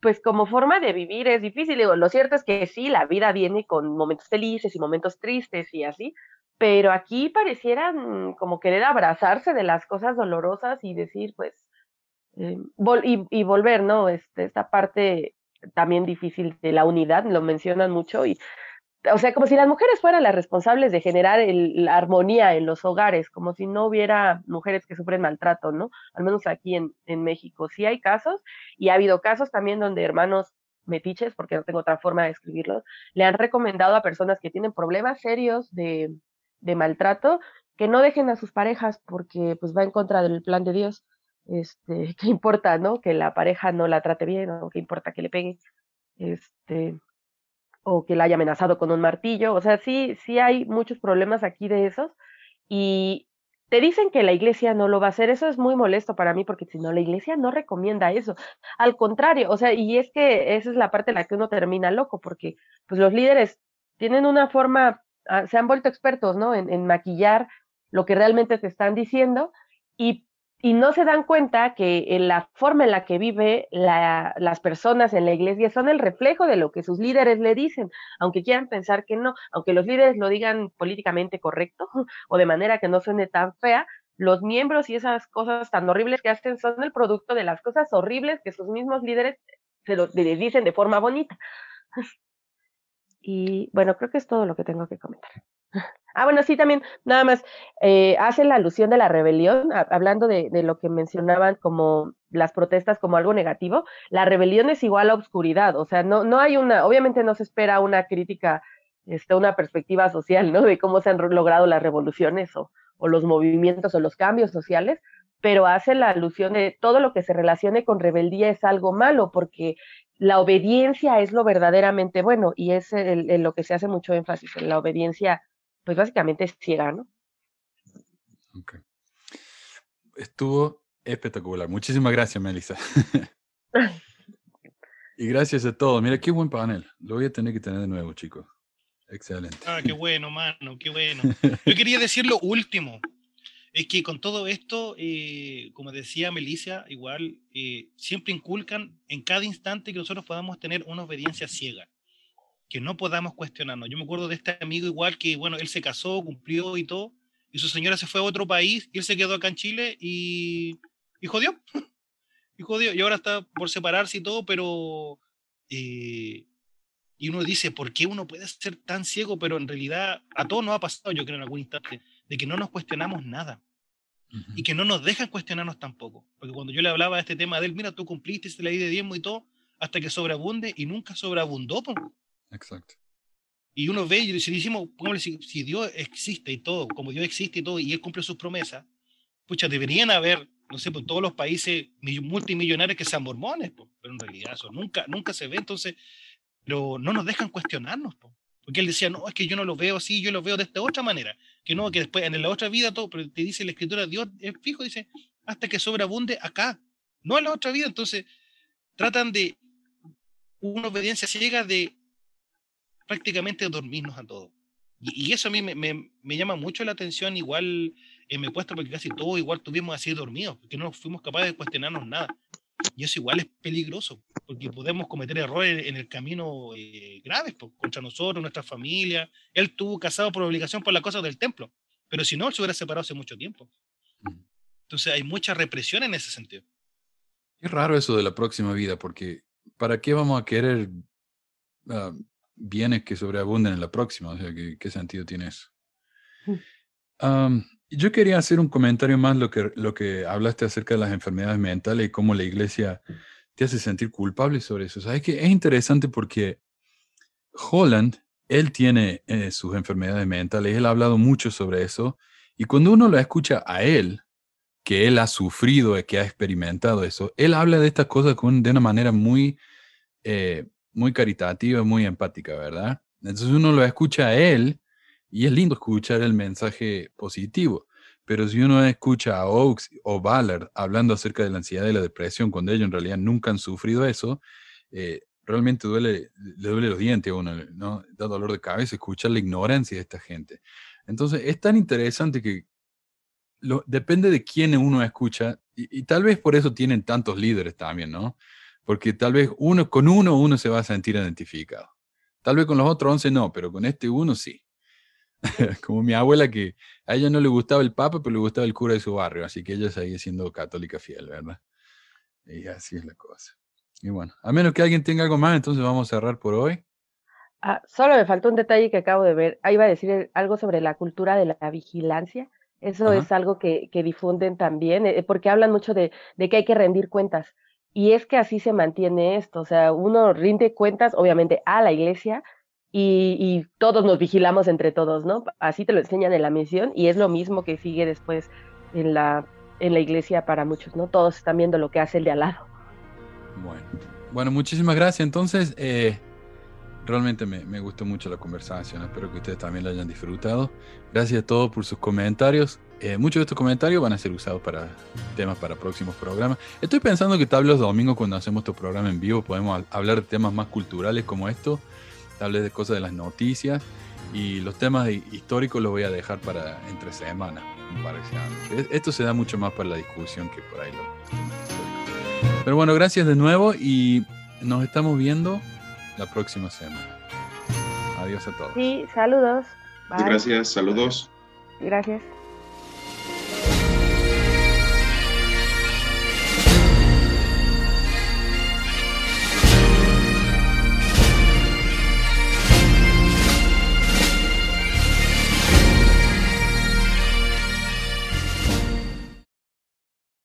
pues como forma de vivir es difícil. Digo, lo cierto es que sí, la vida viene con momentos felices y momentos tristes y así, pero aquí pareciera mm, como querer abrazarse de las cosas dolorosas y decir, pues, eh, y volver, ¿no? Este, esta parte también difícil de la unidad, lo mencionan mucho y, o sea, como si las mujeres fueran las responsables de generar el- la armonía en los hogares, como si no hubiera mujeres que sufren maltrato, ¿no? Al menos aquí en, en México sí hay casos y ha habido casos también donde hermanos metiches, porque no tengo otra forma de describirlos, le han recomendado a personas que tienen problemas serios de, de maltrato que no dejen a sus parejas porque pues va en contra del plan de Dios. Este, ¿qué importa, no? Que la pareja no la trate bien o qué importa que le pegue. Este, o que la haya amenazado con un martillo. O sea, sí, sí hay muchos problemas aquí de esos. Y te dicen que la iglesia no lo va a hacer. Eso es muy molesto para mí porque si no, la iglesia no recomienda eso. Al contrario, o sea, y es que esa es la parte en la que uno termina loco porque pues los líderes tienen una forma, ah, se han vuelto expertos, ¿no? En, en maquillar lo que realmente te están diciendo y y no se dan cuenta que en la forma en la que vive la, las personas en la iglesia son el reflejo de lo que sus líderes le dicen, aunque quieran pensar que no, aunque los líderes lo digan políticamente correcto o de manera que no suene tan fea, los miembros y esas cosas tan horribles que hacen son el producto de las cosas horribles que sus mismos líderes se lo les dicen de forma bonita. Y bueno, creo que es todo lo que tengo que comentar. Ah, bueno, sí, también, nada más, eh, hace la alusión de la rebelión, hablando de, lo que mencionaban como las protestas como algo negativo, la rebelión es igual a obscuridad, o sea, no, no hay una, obviamente no se espera una crítica, este, una perspectiva social, ¿no? De cómo se han logrado las revoluciones o, o los movimientos o los cambios sociales, pero hace la alusión de todo lo que se relacione con rebeldía es algo malo, porque la obediencia es lo verdaderamente bueno y es el- en lo que se hace mucho énfasis, en la obediencia pues básicamente es ciega, ¿no? Ok. Estuvo espectacular. Muchísimas gracias, Melissa. y gracias a todos. Mira, qué buen panel. Lo voy a tener que tener de nuevo, chicos. Excelente. Ah, qué bueno, mano, qué bueno. Yo quería decir lo último. Es que con todo esto, eh, como decía Melissa, igual eh, siempre inculcan en cada instante que nosotros podamos tener una obediencia ciega, que no podamos cuestionarnos. Yo me acuerdo de este amigo igual que, bueno, él se casó, cumplió y todo, y su señora se fue a otro país, y él se quedó acá en Chile y, y jodió. de Dios, y ahora está por separarse y todo, pero... eh, y uno dice, ¿por qué uno puede ser tan ciego? Pero en realidad a todos nos ha pasado, yo creo, en algún instante, de que no nos cuestionamos nada y que no nos dejan cuestionarnos tampoco. Porque cuando yo le hablaba de este tema de él, mira, tú cumpliste la ley de diezmo y todo, hasta que sobreabunde y nunca sobreabundó. po. Exacto. Y uno ve y si pongámosle, si, si Dios existe y todo, como Dios existe y todo, y Él cumple sus promesas, pucha, deberían haber, no sé, por todos los países mi- multimillonarios que sean mormones, po, pero en realidad eso nunca, nunca se ve, entonces, pero no nos dejan cuestionarnos, po, porque él decía, no, es que yo no lo veo así, yo lo veo de esta otra manera, que no, que después en la otra vida todo, pero te dice la escritura, Dios es fijo, dice, hasta que sobreabunde acá, no en la otra vida, entonces tratan de una obediencia ciega de prácticamente dormirnos a todos. Y, y eso a mí me, me- me llama mucho la atención, igual eh, me cuesta porque casi todos igual tuvimos así dormidos, porque no fuimos capaces de cuestionarnos nada. Y eso igual es peligroso, porque podemos cometer errores en el camino eh, graves po, contra nosotros, nuestra familia. Él estuvo casado por obligación por las cosas del templo, pero si no, él se hubiera separado hace mucho tiempo. Entonces hay mucha represión en ese sentido. Es raro eso de la próxima vida, porque ¿para qué vamos a querer ah, bienes que sobreabunden en la próxima? O sea, ¿qué, qué sentido tiene eso? Mm. Yo quería hacer un comentario más lo que, lo que hablaste acerca de las enfermedades mentales y cómo la iglesia te hace sentir culpable sobre eso. Sabes que es interesante porque Holland, él tiene eh, sus enfermedades mentales, él ha hablado mucho sobre eso, y cuando uno lo escucha a él, que él ha sufrido, eh, que ha experimentado eso, él habla de estas cosas con, de una manera muy, eh, muy caritativa, muy empática, ¿verdad? Entonces uno lo escucha a él y es lindo escuchar el mensaje positivo, pero si uno escucha a Oaks o Ballard hablando acerca de la ansiedad y la depresión, cuando ellos en realidad nunca han sufrido eso, eh, realmente duele, le duele los dientes a uno, ¿no? Da dolor de cabeza escuchar la ignorancia de esta gente. Entonces es tan interesante que depende de quién uno escucha y tal vez por eso tienen tantos líderes también, ¿no? Porque tal vez uno con uno uno se va a sentir identificado. Tal vez con los otros 11 no, pero con este uno sí. Como mi abuela que a ella no le gustaba el papa, pero le gustaba el cura de su barrio, así que ella seguía siendo católica fiel, ¿verdad? Y así es la cosa. Y bueno, a menos que alguien tenga algo más, entonces vamos a cerrar por hoy. Ah, solo me faltó un detalle que acabo de ver. Ahí iba a decir algo sobre la cultura de la vigilancia. Eso Ajá. es algo que, que difunden también, eh, porque hablan mucho de, de que hay que rendir cuentas. Y es que así se mantiene esto. O sea, uno rinde cuentas, obviamente, a la iglesia y, todos nos vigilamos entre todos, ¿no? Así te lo enseñan en la misión y es lo mismo que sigue después en la, en la iglesia para muchos, ¿no? Todos están viendo lo que hace el de al lado. Bueno, bueno muchísimas gracias. Entonces, eh, realmente me, gustó mucho la conversación. Espero que ustedes también la hayan disfrutado. Gracias a todos por sus comentarios. Eh, muchos de estos comentarios van a ser usados para temas para próximos programas. Estoy pensando que tal vez los domingos cuando hacemos estos programas en vivo podemos hablar de temas más culturales como esto, tal de cosas de las noticias y los temas hi- históricos los voy a dejar para entre semanas. Esto se da mucho más para la discusión que por ahí históricos. Pero bueno, gracias de nuevo y nos estamos viendo la próxima semana. Adiós a todos. Sí, saludos. Bye. Gracias, saludos. Gracias.